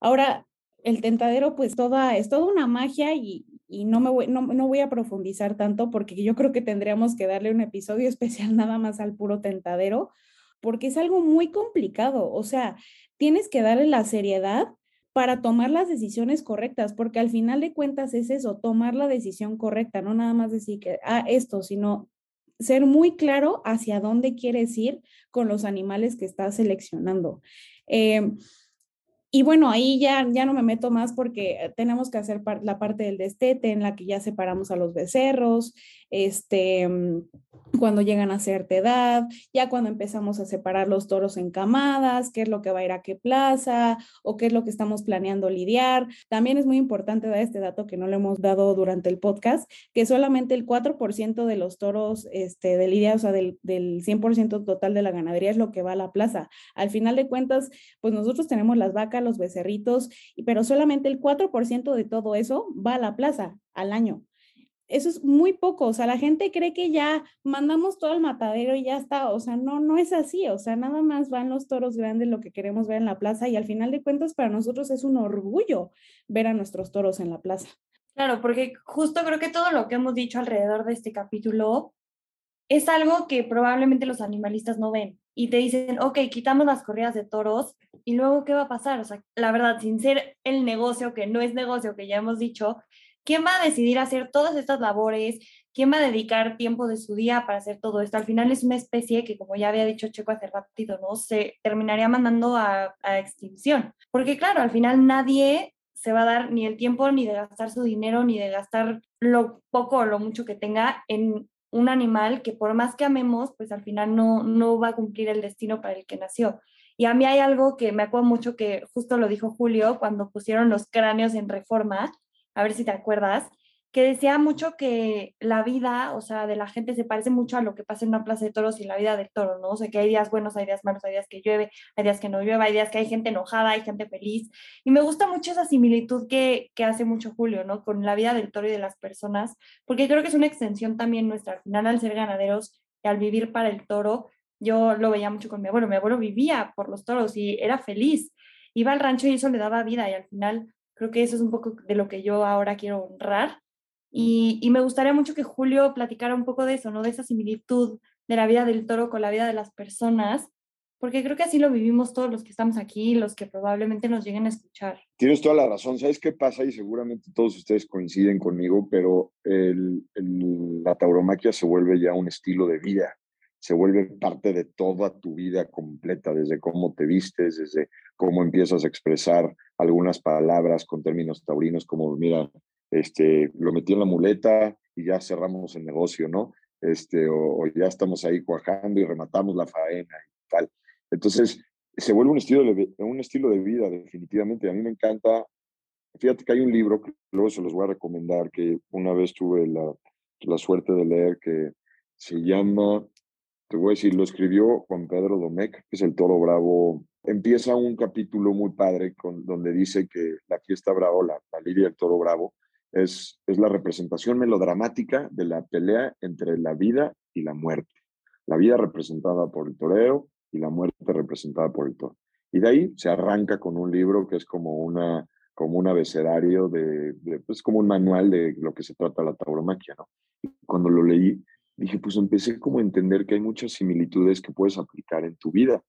ahora el tentadero, pues toda, es toda una magia y, y no, me no, no, voy a profundizar tanto porque yo creo que tendríamos que darle un episodio especial nada más al puro tentadero, porque es algo muy complicado. O sea, tienes que darle la seriedad para tomar las decisiones correctas, porque al final de cuentas es eso, tomar la decisión correcta, no nada más decir que, ah, esto, sino ser muy claro hacia dónde quieres ir con los animales que estás seleccionando. Em, y bueno, ahí ya, ya no me meto más porque tenemos que hacer la parte del destete en la que ya separamos a los becerros, este, mm, cuando llegan a cierta edad, ya cuando empezamos a separar los toros en camadas, qué es lo que va a ir a qué plaza o qué es lo que estamos planeando lidiar. También es muy importante dar este dato que no le hemos dado durante el podcast, que solamente el 4% de los toros este, de lidia, o sea, del, del 100% total de la ganadería es lo que va a la plaza. Al final de cuentas, pues nosotros tenemos las vacas, los becerritos, pero solamente el 4% de todo eso va a la plaza al año eso es muy poco, o sea, la gente cree que ya mandamos todo al matadero y ya está, o sea, no, no es así, o sea, nada más van los toros grandes, lo que queremos ver en la plaza y al final de cuentas para nosotros es un orgullo ver a nuestros toros en la plaza. Claro, porque justo creo que todo lo que hemos dicho alrededor de este capítulo es algo que probablemente los animalistas no ven y te dicen, ok, quitamos las corridas de toros y luego, ¿qué va a pasar? O sea, la verdad, sin ser el negocio, que no es negocio, que ya hemos dicho, ¿Quién va a decidir hacer todas estas labores? ¿Quién va a dedicar tiempo de su día para hacer todo esto? Al final es una especie que, como ya había dicho Checo hace ratito, ¿no? Se terminaría mandando a, extinción. Porque claro, al final nadie se va a dar ni el tiempo ni de gastar su dinero, ni de gastar lo poco o lo mucho que tenga en un animal que por más que amemos, pues al final no, no va a cumplir el destino para el que nació. Y a mí hay algo que me acuerdo mucho que justo lo dijo Julio cuando pusieron los cráneos en reforma, a ver si te acuerdas, que decía mucho que la vida, o sea, de la gente se parece mucho a lo que pasa en una plaza de toros y la vida del toro, ¿no? O sea, que hay días buenos, hay días malos, hay días que llueve, hay días que no llueve, hay días que hay gente enojada, hay gente feliz. Y me gusta mucho esa similitud que, que hace mucho Julio, ¿no? Con la vida del toro y de las personas, porque creo que es una extensión también nuestra. Al final, al ser ganaderos y al vivir para el toro, yo lo veía mucho con mi abuelo. Mi abuelo vivía por los toros y era feliz. Iba al rancho y eso le daba vida y al final creo que eso es un poco de lo que yo ahora quiero honrar y, me gustaría mucho que Julio platicara un poco de eso, ¿no? De esa similitud de la vida del toro con la vida de las personas, porque creo que así lo vivimos todos los que estamos aquí, los que probablemente nos lleguen a escuchar. Tienes toda la razón. ¿Sabes qué pasa? Y seguramente todos ustedes coinciden conmigo, pero el, la tauromaquia se vuelve ya un estilo de vida, se vuelve parte de toda tu vida completa, desde cómo te vistes, desde cómo empiezas a expresar algunas palabras con términos taurinos, como, mira, este, lo metí en la muleta y ya cerramos el negocio, ¿no? Este, o, ya estamos ahí cuajando y rematamos la faena y tal. Entonces, se vuelve un estilo de, un estilo de vida, definitivamente. A mí me encanta. Fíjate que hay un libro que luego se los voy a recomendar, que una vez tuve la, la suerte de leer, que se llama, te voy a decir, lo escribió Juan Pedro Domecq, que es el toro bravo. Empieza un capítulo muy padre con, donde dice que la fiesta bravo, la, la lidia del toro bravo, es, es la representación melodramática de la pelea entre la vida y la muerte. La vida representada por el torero y la muerte representada por el toro. Y de ahí se arranca con un libro que es como una como un abecedario de, pues como un manual de lo que se trata la tauromaquia, ¿no? Y cuando lo leí, dije, pues empecé como a entender que hay muchas similitudes que puedes aplicar en tu vida.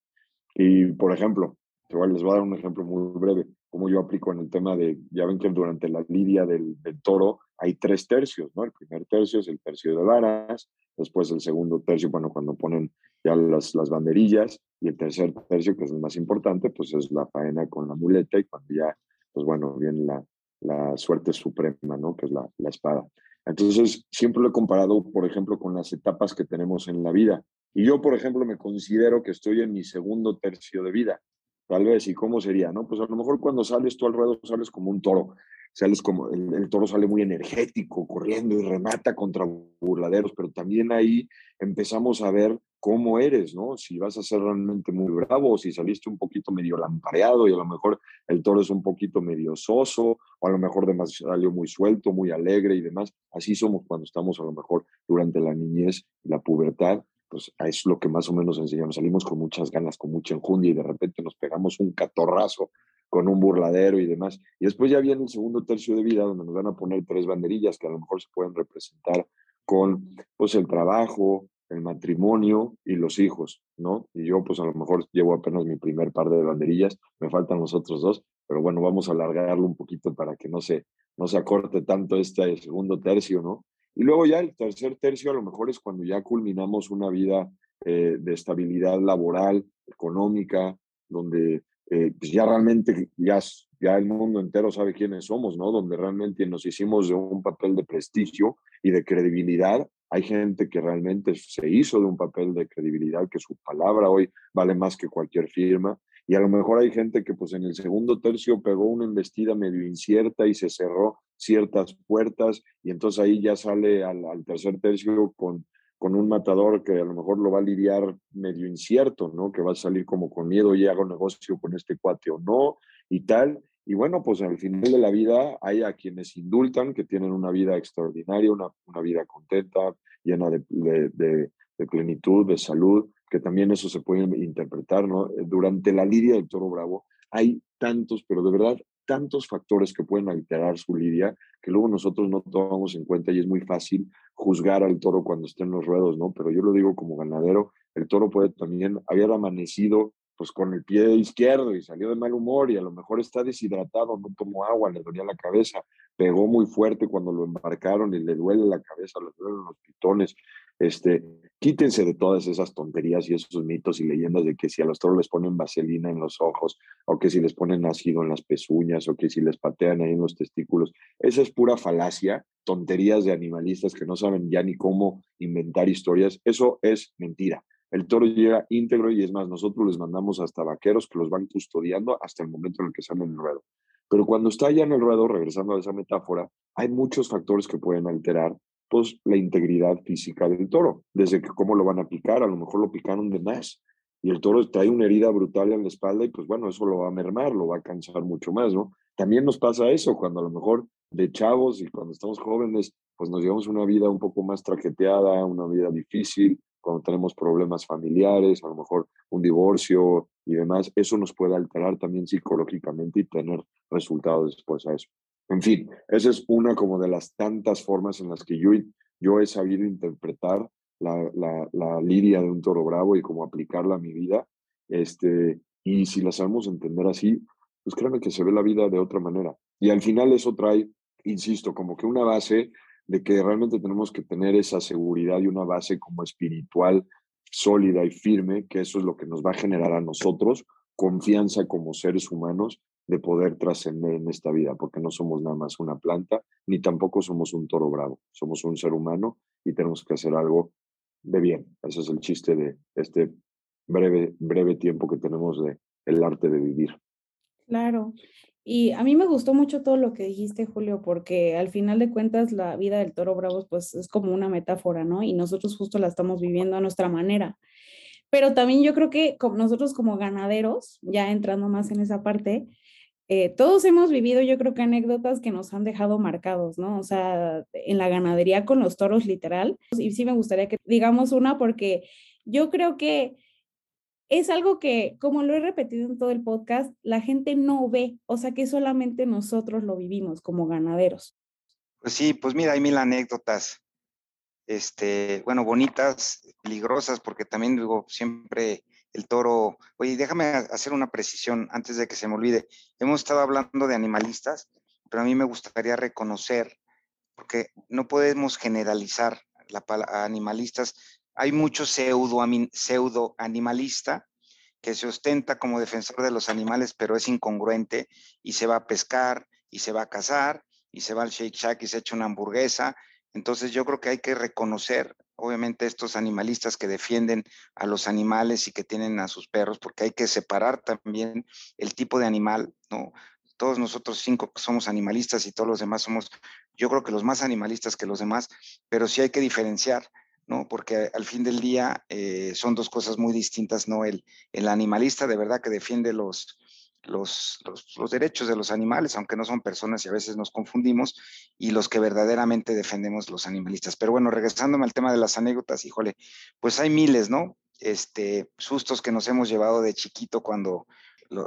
Y, por ejemplo, les voy a dar un ejemplo muy breve como yo aplico en el tema de, ya ven que durante la lidia del, toro hay tres tercios, ¿no? El primer tercio es el tercio de varas, después el segundo tercio, bueno, cuando ponen ya las, las banderillas, y el tercer tercio, que es el más importante, pues es la faena con la muleta, y cuando ya, pues bueno, viene la, la suerte suprema, ¿no? Que es la, la espada. Entonces, siempre lo he comparado, por ejemplo, con las etapas que tenemos en la vida. Y yo, por ejemplo, me considero que estoy en mi segundo tercio de vida. Tal vez, ¿y cómo sería? No, pues a lo mejor cuando sales tú al ruedo sales como un toro, sales como, el, toro sale muy energético, corriendo y remata contra burladeros, pero también ahí empezamos a ver cómo eres, ¿no? Si vas a ser realmente muy bravo, o si saliste un poquito medio lampareado y a lo mejor el toro es un poquito medio soso, o a lo mejor salió muy suelto, muy alegre y demás. Así somos cuando estamos a lo mejor durante la niñez, la pubertad, pues es lo que más o menos enseñamos. Salimos con muchas ganas, con mucha enjundia y de repente nos pegamos un catorrazo con un burladero y demás. Y después ya viene el segundo tercio de vida donde nos van a poner tres banderillas que a lo mejor se pueden representar con pues el trabajo, el matrimonio y los hijos, ¿no? Y yo pues a lo mejor llevo apenas mi primer par de banderillas, me faltan los otros dos, pero bueno, vamos a alargarlo un poquito para que no se, no se acorte tanto este segundo tercio, ¿no? Y luego ya el tercer tercio a lo mejor es cuando ya culminamos una vida eh, de estabilidad laboral, económica, donde eh, pues ya realmente ya, ya el mundo entero sabe quiénes somos, ¿no? Donde realmente nos hicimos de un papel de prestigio y de credibilidad. Hay gente que realmente se hizo de un papel de credibilidad, que su palabra hoy vale más que cualquier firma. Y a lo mejor hay gente que pues en el segundo tercio pegó una embestida medio incierta y se cerró ciertas puertas y entonces ahí ya sale al, tercer tercio con, con un matador que a lo mejor lo va a lidiar medio incierto, ¿no? Que va a salir como con miedo y hago negocio con este cuate o no y tal. Y bueno, pues al final de la vida hay a quienes indultan, que tienen una vida extraordinaria, una, una vida contenta, llena de, de, plenitud, de salud, que también eso se puede interpretar, ¿no? Durante la lidia del toro bravo hay tantos, pero de verdad tantos factores que pueden alterar su lidia que luego nosotros no tomamos en cuenta y es muy fácil juzgar al toro cuando está en los ruedos, ¿no? Pero yo lo digo como ganadero, el toro puede también haber amanecido pues con el pie izquierdo y salió de mal humor y a lo mejor está deshidratado, no tomó agua, le dolía la cabeza, pegó muy fuerte cuando lo embarcaron y le duele la cabeza, le duelen los pitones, este, quítense de todas esas tonterías y esos mitos y leyendas de que si a los toros les ponen vaselina en los ojos, o que si les ponen ácido en las pezuñas, o que si les patean ahí en los testículos. Esa es pura falacia, tonterías de animalistas que no saben ya ni cómo inventar historias. Eso es mentira. El toro llega íntegro y es más, nosotros les mandamos hasta vaqueros que los van custodiando hasta el momento en el que salen el ruedo. Pero cuando está ya en el ruedo, regresando a esa metáfora, hay muchos factores que pueden alterar pues, la integridad física del toro, desde que cómo lo van a picar, a lo mejor lo picaron de más y el toro trae una herida brutal en la espalda y pues bueno, eso lo va a mermar, lo va a cansar mucho más, ¿no? También nos pasa eso cuando a lo mejor de chavos y cuando estamos jóvenes, pues nos llevamos una vida un poco más traqueteada, una vida difícil, cuando tenemos problemas familiares, a lo mejor un divorcio y demás, eso nos puede alterar también psicológicamente y tener resultados después a eso. En fin, esa es una como de las tantas formas en las que yo, yo he sabido interpretar la, la, la, lidia de un toro bravo y cómo aplicarla a mi vida. Este, y si la sabemos entender así, pues créanme que se ve la vida de otra manera. Y al final eso trae, insisto, como que una base de que realmente tenemos que tener esa seguridad y una base como espiritual sólida y firme, que eso es lo que nos va a generar a nosotros confianza como seres humanos de poder trascender en esta vida, porque no somos nada más una planta, ni tampoco somos un toro bravo, somos un ser humano y tenemos que hacer algo de bien. Ese es el chiste de este breve, breve tiempo que tenemos de el arte de vivir. Claro. Y a mí me gustó mucho todo lo que dijiste, Julio, porque al final de cuentas la vida del toro bravo pues es como una metáfora, ¿no? Y nosotros justo la estamos viviendo a nuestra manera. Pero también yo creo que nosotros como ganaderos, ya entrando más en esa parte, eh, todos hemos vivido, yo creo que anécdotas que nos han dejado marcados, ¿no? O sea, en la ganadería con los toros literal. Y sí me gustaría que digamos una porque yo creo que es algo que, como lo he repetido en todo el podcast, la gente no ve, o sea que solamente nosotros lo vivimos como ganaderos. Pues sí, pues mira, hay mil anécdotas, este, bueno, bonitas, peligrosas, porque también digo, siempre el toro. Oye, déjame hacer una precisión antes de que se me olvide. Hemos estado hablando de animalistas, pero a mí me gustaría reconocer, porque no podemos generalizar la palabra animalistas. Hay mucho pseudo, pseudo animalista que se ostenta como defensor de los animales, pero es incongruente y se va a pescar y se va a cazar y se va al Shake Shack y se echa una hamburguesa. Entonces yo creo que hay que reconocer obviamente estos animalistas que defienden a los animales y que tienen a sus perros, porque hay que separar también el tipo de animal, ¿no? Todos nosotros cinco somos animalistas y todos los demás somos, yo creo que los más animalistas que los demás, pero sí hay que diferenciar, ¿no? Porque al fin del día eh, son dos cosas muy distintas, ¿no? El, el animalista de verdad que defiende los, los, los, derechos de los animales, aunque no son personas y a veces nos confundimos, y los que verdaderamente defendemos los animalistas. Pero bueno, regresándome al tema de las anécdotas, híjole, pues hay miles, ¿no? Este, sustos que nos hemos llevado de chiquito cuando,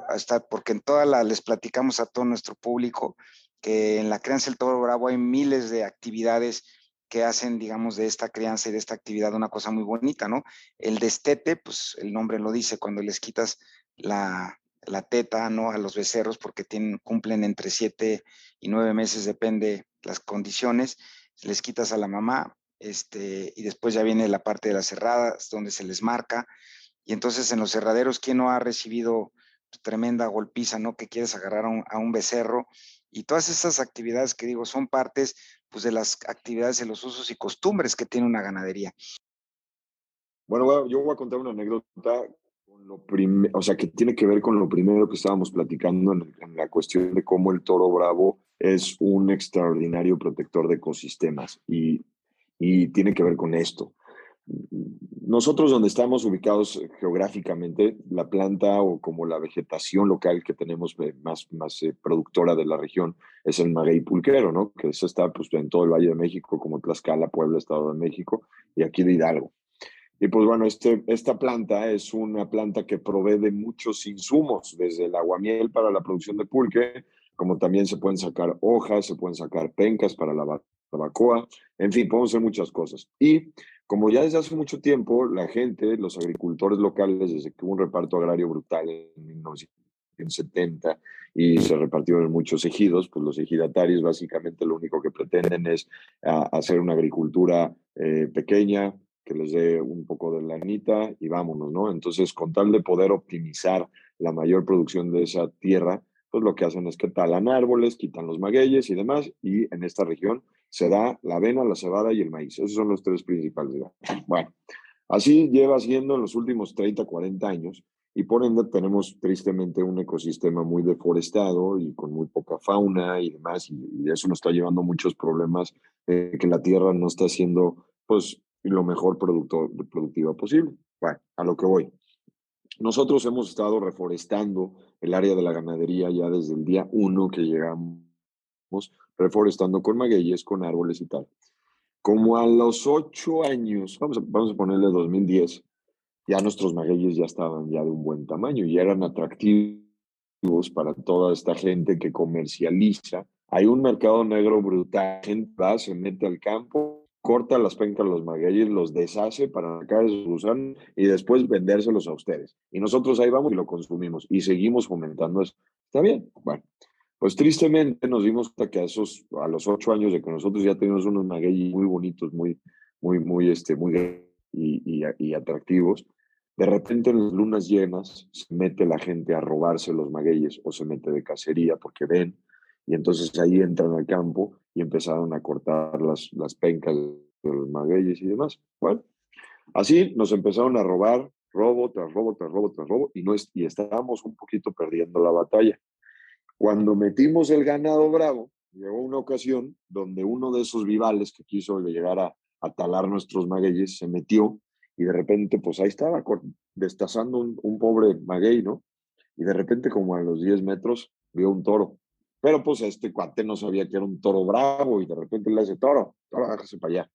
hasta porque en toda la, les platicamos a todo nuestro público que en la crianza del toro bravo hay miles de actividades que hacen, digamos, de esta crianza y de esta actividad una cosa muy bonita, ¿no? El destete, pues el nombre lo dice, cuando les quitas la, la teta, ¿no? A los becerros porque tienen, cumplen entre siete y nueve meses, depende las condiciones, les quitas a la mamá, este, y después ya viene la parte de las cerradas, donde se les marca, y entonces en los cerraderos, ¿quién no ha recibido tremenda golpiza, ¿no? Que quieres agarrar a un, becerro, y todas esas actividades que digo son partes, pues, de las actividades de los usos y costumbres que tiene una ganadería. Bueno, yo voy a contar una anécdota o sea, que tiene que ver con lo primero que estábamos platicando en, la cuestión de cómo el toro bravo es un extraordinario protector de ecosistemas y, y tiene que ver con esto. Nosotros donde estamos ubicados geográficamente, la planta o como la vegetación local que tenemos más, más eh, productora de la región es el maguey pulquero, ¿no? Que eso está pues, en todo el Valle de México, como Tlaxcala, Puebla, Estado de México y aquí de Hidalgo. Y pues bueno, este, esta planta es una planta que provee de muchos insumos, desde el aguamiel para la producción de pulque, como también se pueden sacar hojas, se pueden sacar pencas para la barbacoa, en fin, podemos hacer muchas cosas. Y como ya desde hace mucho tiempo, la gente, los agricultores locales, desde que hubo un reparto agrario brutal en 1970 y se repartieron en muchos ejidos, pues los ejidatarios básicamente lo único que pretenden es hacer una agricultura eh, pequeña, que les dé un poco de lanita y vámonos, ¿no? Entonces, con tal de poder optimizar la mayor producción de esa tierra, pues lo que hacen es que talan árboles, quitan los magueyes y demás, y en esta región se da la avena, la cebada y el maíz. Esos son los tres principales. Bueno, Así lleva siendo en los últimos 30, 40 años y por ende tenemos tristemente un ecosistema muy deforestado y con muy poca fauna y demás y, eso nos está llevando muchos problemas que la tierra no está siendo pues lo mejor producto, productiva posible. Bueno, a lo que voy. Nosotros hemos estado reforestando el área de la ganadería ya desde el día uno que llegamos, reforestando con magueyes, con árboles y tal. Como a los ocho años, vamos a, vamos a ponerle 2010, ya nuestros magueyes ya estaban ya de un buen tamaño y eran atractivos para toda esta gente que comercializa. Hay un mercado negro brutal, gente va, se mete al campo, corta las pencas los magueyes, los deshace para sacar esos gusanos y después vendérselos a ustedes. Y nosotros ahí vamos y lo consumimos y seguimos fomentando eso. ¿Está bien? Bueno, pues tristemente nos dimos cuenta que a, esos, a los ocho años de que nosotros ya tenemos unos magueyes muy bonitos, muy, muy, muy, este, muy y, y, atractivos, de repente en las lunas llenas se mete la gente a robarse los magueyes o se mete de cacería porque ven y entonces ahí entran al campo y empezaron a cortar las, las pencas de los magueyes y demás. Bueno, así nos empezaron a robar, robo tras robo, tras robo, tras robo, y, no y estábamos un poquito perdiendo la batalla. Cuando metimos el ganado bravo, llegó una ocasión donde uno de esos vivales que quiso llegar a, a talar nuestros magueyes se metió y de repente, pues ahí estaba destazando un, un pobre maguey, ¿no? Y de repente, como a los 10 metros, vio un toro pero pues este cuate no sabía que era un toro bravo y de repente le dice, toro, toro, déjase para allá.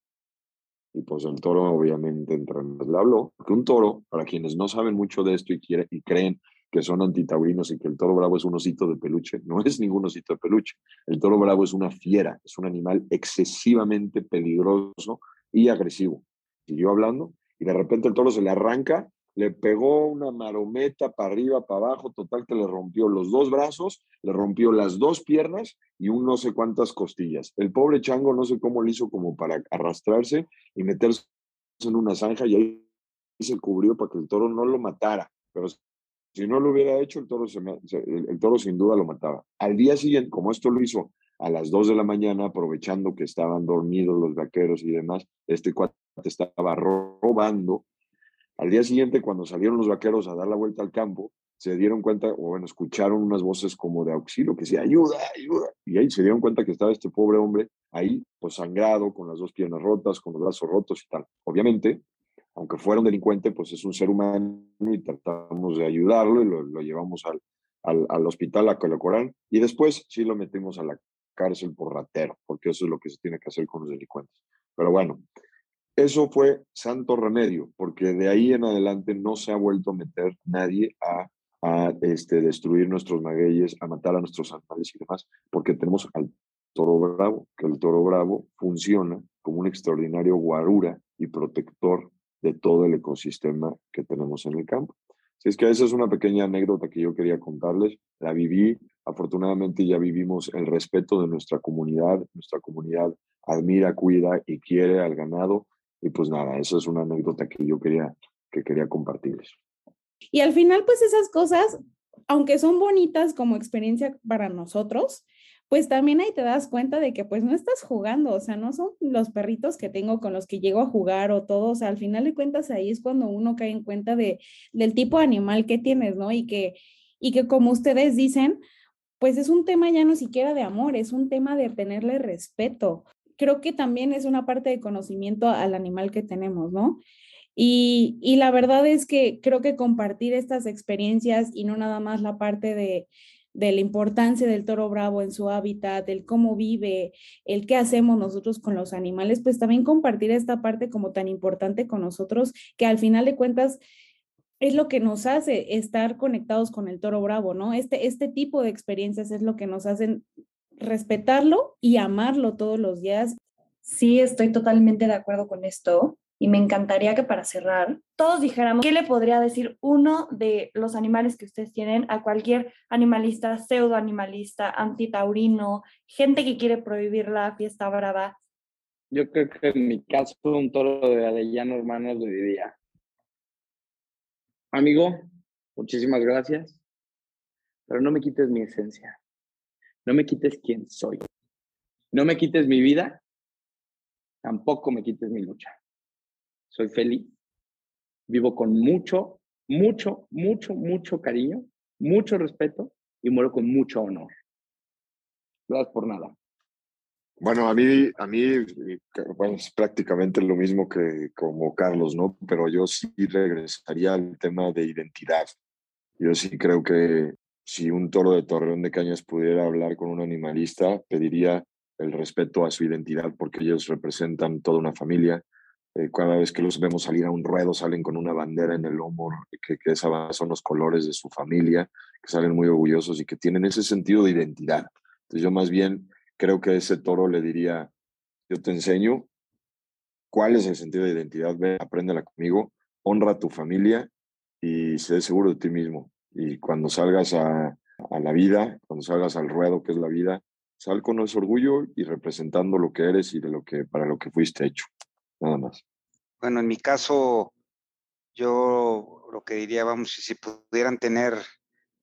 Y pues el toro obviamente entre le habló, porque un toro, para quienes no saben mucho de esto y, quiere, y creen que son antitaurinos y que el toro bravo es un osito de peluche, no es ningún osito de peluche. El toro bravo es una fiera, es un animal excesivamente peligroso y agresivo. Siguió hablando y de repente el toro se le arranca le pegó una marometa para arriba, para abajo, total que le rompió los dos brazos, le rompió las dos piernas y un no sé cuántas costillas. El pobre chango no sé cómo le hizo como para arrastrarse y meterse en una zanja y ahí se cubrió para que el toro no lo matara. Pero si no lo hubiera hecho, el toro, se el, toro sin duda lo mataba. Al día siguiente, como esto lo hizo a las dos de la mañana, aprovechando que estaban dormidos los vaqueros y demás, este cuate estaba robando al día siguiente, cuando salieron los vaqueros a dar la vuelta al campo, se dieron cuenta, o bueno, escucharon unas voces como de auxilio, que decía, ayuda, ayuda. Y ahí se dieron cuenta que estaba este pobre hombre ahí, pues sangrado, con las dos piernas rotas, con los brazos rotos y tal. Obviamente, aunque fuera un delincuente, pues es un ser humano y tratamos de ayudarlo y lo, llevamos al, al, al, hospital a Colocorán y después sí lo metimos a la cárcel por ratero, porque eso es lo que se tiene que hacer con los delincuentes. Pero bueno, eso fue santo remedio, porque de ahí en adelante no se ha vuelto a meter nadie a, este, destruir nuestros magueyes, a matar a nuestros animales y demás, porque tenemos al toro bravo, que el toro bravo funciona como un extraordinario guarura y protector de todo el ecosistema que tenemos en el campo. Si es que esa es una pequeña anécdota que yo quería contarles, la viví, afortunadamente ya vivimos el respeto de nuestra comunidad, nuestra comunidad admira, cuida y quiere al ganado y pues nada, eso es una anécdota que yo quería, que quería compartirles. Y al final, pues esas cosas, aunque son bonitas como experiencia para nosotros, pues también ahí te das cuenta de que pues no estás jugando, o sea, no son los perritos que tengo con los que llego a jugar o todo, o sea, al final de cuentas ahí es cuando uno cae en cuenta de, del tipo animal que tienes, ¿no? Y que, y que como ustedes dicen, pues es un tema ya no siquiera de amor, es un tema de tenerle respeto creo que también es una parte de conocimiento al animal que tenemos, ¿no? Y, y, la verdad es que creo que compartir estas experiencias y no nada más la parte de, de la importancia del toro bravo en su hábitat, el cómo vive, el qué hacemos nosotros con los animales, pues también compartir esta parte como tan importante con nosotros, que al final de cuentas es lo que nos hace estar conectados con el toro bravo, ¿no? Este, este tipo de experiencias es lo que nos hacen respetarlo y amarlo todos los días. Sí, estoy totalmente de acuerdo con esto y me encantaría que para cerrar todos dijéramos qué le podría decir uno de los animales que ustedes tienen a cualquier animalista, pseudo animalista, antitaurino, gente que quiere prohibir la fiesta brava. Yo creo que en mi caso un toro de Arellano Hermanos le diría, amigo, muchísimas gracias, pero no me quites mi esencia. No me quites quién soy. No me quites mi vida. Tampoco me quites mi lucha. Soy feliz vivo con mucho, mucho, mucho, mucho cariño, mucho respeto y muero con mucho honor. Gracias por nada. Bueno, a mí, a mí bueno, es prácticamente lo mismo que como Carlos, ¿no? Pero yo sí regresaría al tema de identidad. Yo sí creo que si un toro de Torreón de Cañas pudiera hablar con un animalista, pediría el respeto a su identidad porque ellos representan toda una familia. Eh, cada vez que los vemos salir a un ruedo, salen con una bandera en el lomo, que, que esa son los colores de su familia, que salen muy orgullosos y que tienen ese sentido de identidad. Entonces yo más bien creo que ese toro le diría, yo te enseño cuál es el sentido de identidad, ve, apréndela conmigo, honra a tu familia y sé seguro de ti mismo. Y cuando salgas a, la vida, cuando salgas al ruedo que es la vida, sal con ese orgullo y representando lo que eres y de lo que para lo que fuiste hecho. Nada más. Bueno, en mi caso, yo lo que diría, vamos, si pudieran tener,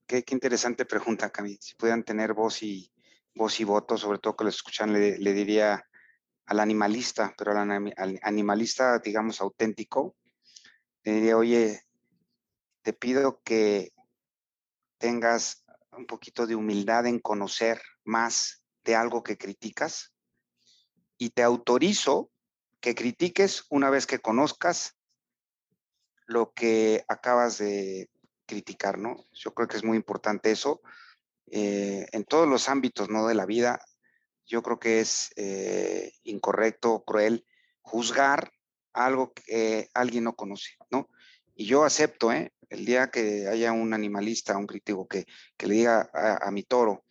qué, interesante pregunta, Camille, si pudieran tener voz y, voz y voto, sobre todo que lo escuchan, le, le diría al animalista, pero al, al, animalista, digamos, auténtico, le diría, oye, te pido que tengas un poquito de humildad en conocer más de algo que criticas y te autorizo que critiques una vez que conozcas lo que acabas de criticar, ¿no? Yo creo que es muy importante eso. Eh, en todos los ámbitos, ¿no? De la vida, yo creo que es eh, incorrecto, cruel, juzgar algo que alguien no conoce, ¿no? Y yo acepto, ¿eh? El día que haya un animalista, un crítico que, que le diga a, mi toro,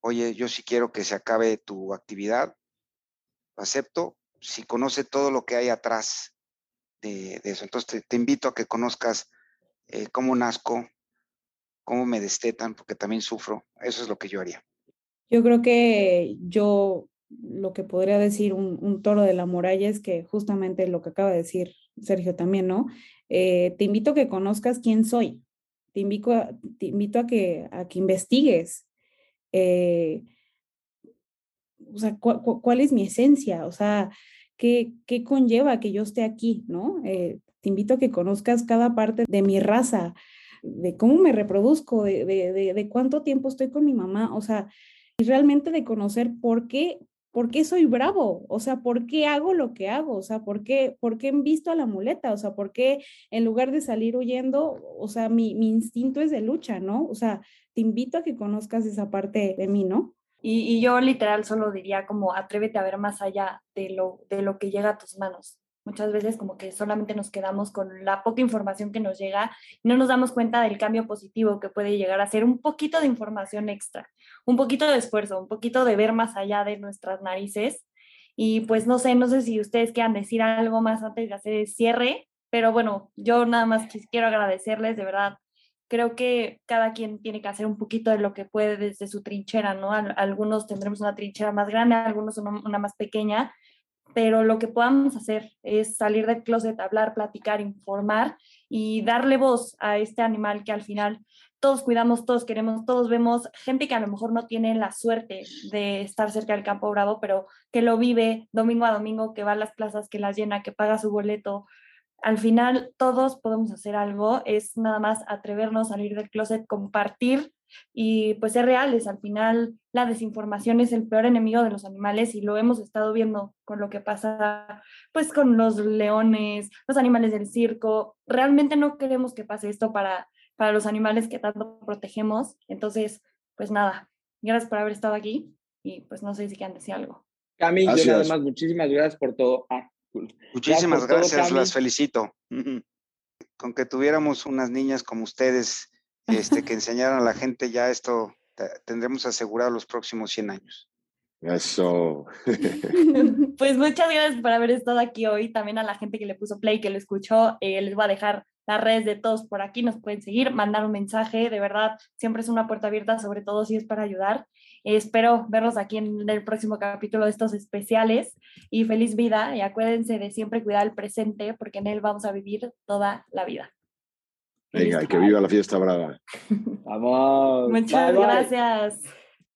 oye, yo sí quiero que se acabe tu actividad, lo acepto, si conoce todo lo que hay atrás de, eso. Entonces te, te, invito a que conozcas eh, cómo nazco, cómo me destetan, porque también sufro. Eso es lo que yo haría. Yo creo que yo lo que podría decir un, toro de la muralla es que justamente lo que acaba de decir Sergio también, ¿no? Eh, te invito a que conozcas quién soy. Te invito a, te invito a, que, a que investigues. Eh, o sea, cu cu ¿cuál es mi esencia? O sea, ¿qué, qué conlleva que yo esté aquí, no? Eh, te invito a que conozcas cada parte de mi raza, de cómo me reproduzco, de, de, de, de cuánto tiempo estoy con mi mamá, o sea, y realmente de conocer por qué, por qué soy bravo, o sea, por qué hago lo que hago, o sea, por qué, por qué visto a la muleta, o sea, por qué en lugar de salir huyendo, o sea, mi, mi instinto es de lucha, ¿no? O sea, te invito a que conozcas esa parte de mí, ¿no? Y, y, yo literal solo diría como atrévete a ver más allá de lo, de lo que llega a tus manos. Muchas veces como que solamente nos quedamos con la poca información que nos llega no nos damos cuenta del cambio positivo que puede llegar a ser un poquito de información extra, un poquito de esfuerzo, un poquito de ver más allá de nuestras narices. Y pues no sé, no sé si ustedes quieran decir algo más antes de hacer el cierre, pero bueno, yo nada más quiero agradecerles, de verdad, creo que cada quien tiene que hacer un poquito de lo que puede desde su trinchera, ¿no? Algunos tendremos una trinchera más grande, algunos una más pequeña, pero lo que podamos hacer es salir del closet, hablar, platicar, informar y darle voz a este animal que al final todos cuidamos, todos queremos, todos vemos gente que a lo mejor no tiene la suerte de estar cerca del Campo Bravo, pero que lo vive domingo a domingo, que va a las plazas, que las llena, que paga su boleto, al final todos podemos hacer algo, es nada más atrevernos a salir del closet, compartir y pues ser reales. Al final la desinformación es el peor enemigo de los animales y lo hemos estado viendo con lo que pasa pues con los leones, los animales del circo. Realmente no queremos que pase esto para, para los animales que tanto protegemos. Entonces, pues nada, gracias por haber estado aquí y pues no sé si quieren decir algo. Cami, yo nada más muchísimas gracias por todo. Ah. Muchísimas gracias, todo, las felicito. Con que tuviéramos unas niñas como ustedes este, que enseñaran a la gente ya esto, tendremos asegurado los próximos 100 años. Eso. pues muchas gracias por haber estado aquí hoy. También a la gente que le puso play, que lo escuchó, eh, les voy a dejar las redes de todos por aquí, nos pueden seguir, mandar un mensaje, de verdad, siempre es una puerta abierta, sobre todo si es para ayudar. Eh, espero verlos aquí en el próximo capítulo de estos especiales y feliz vida y acuérdense de siempre cuidar el presente porque en él vamos a vivir toda la vida. Venga, que viva la fiesta brava. Vamos. Muchas bye, bye. gracias.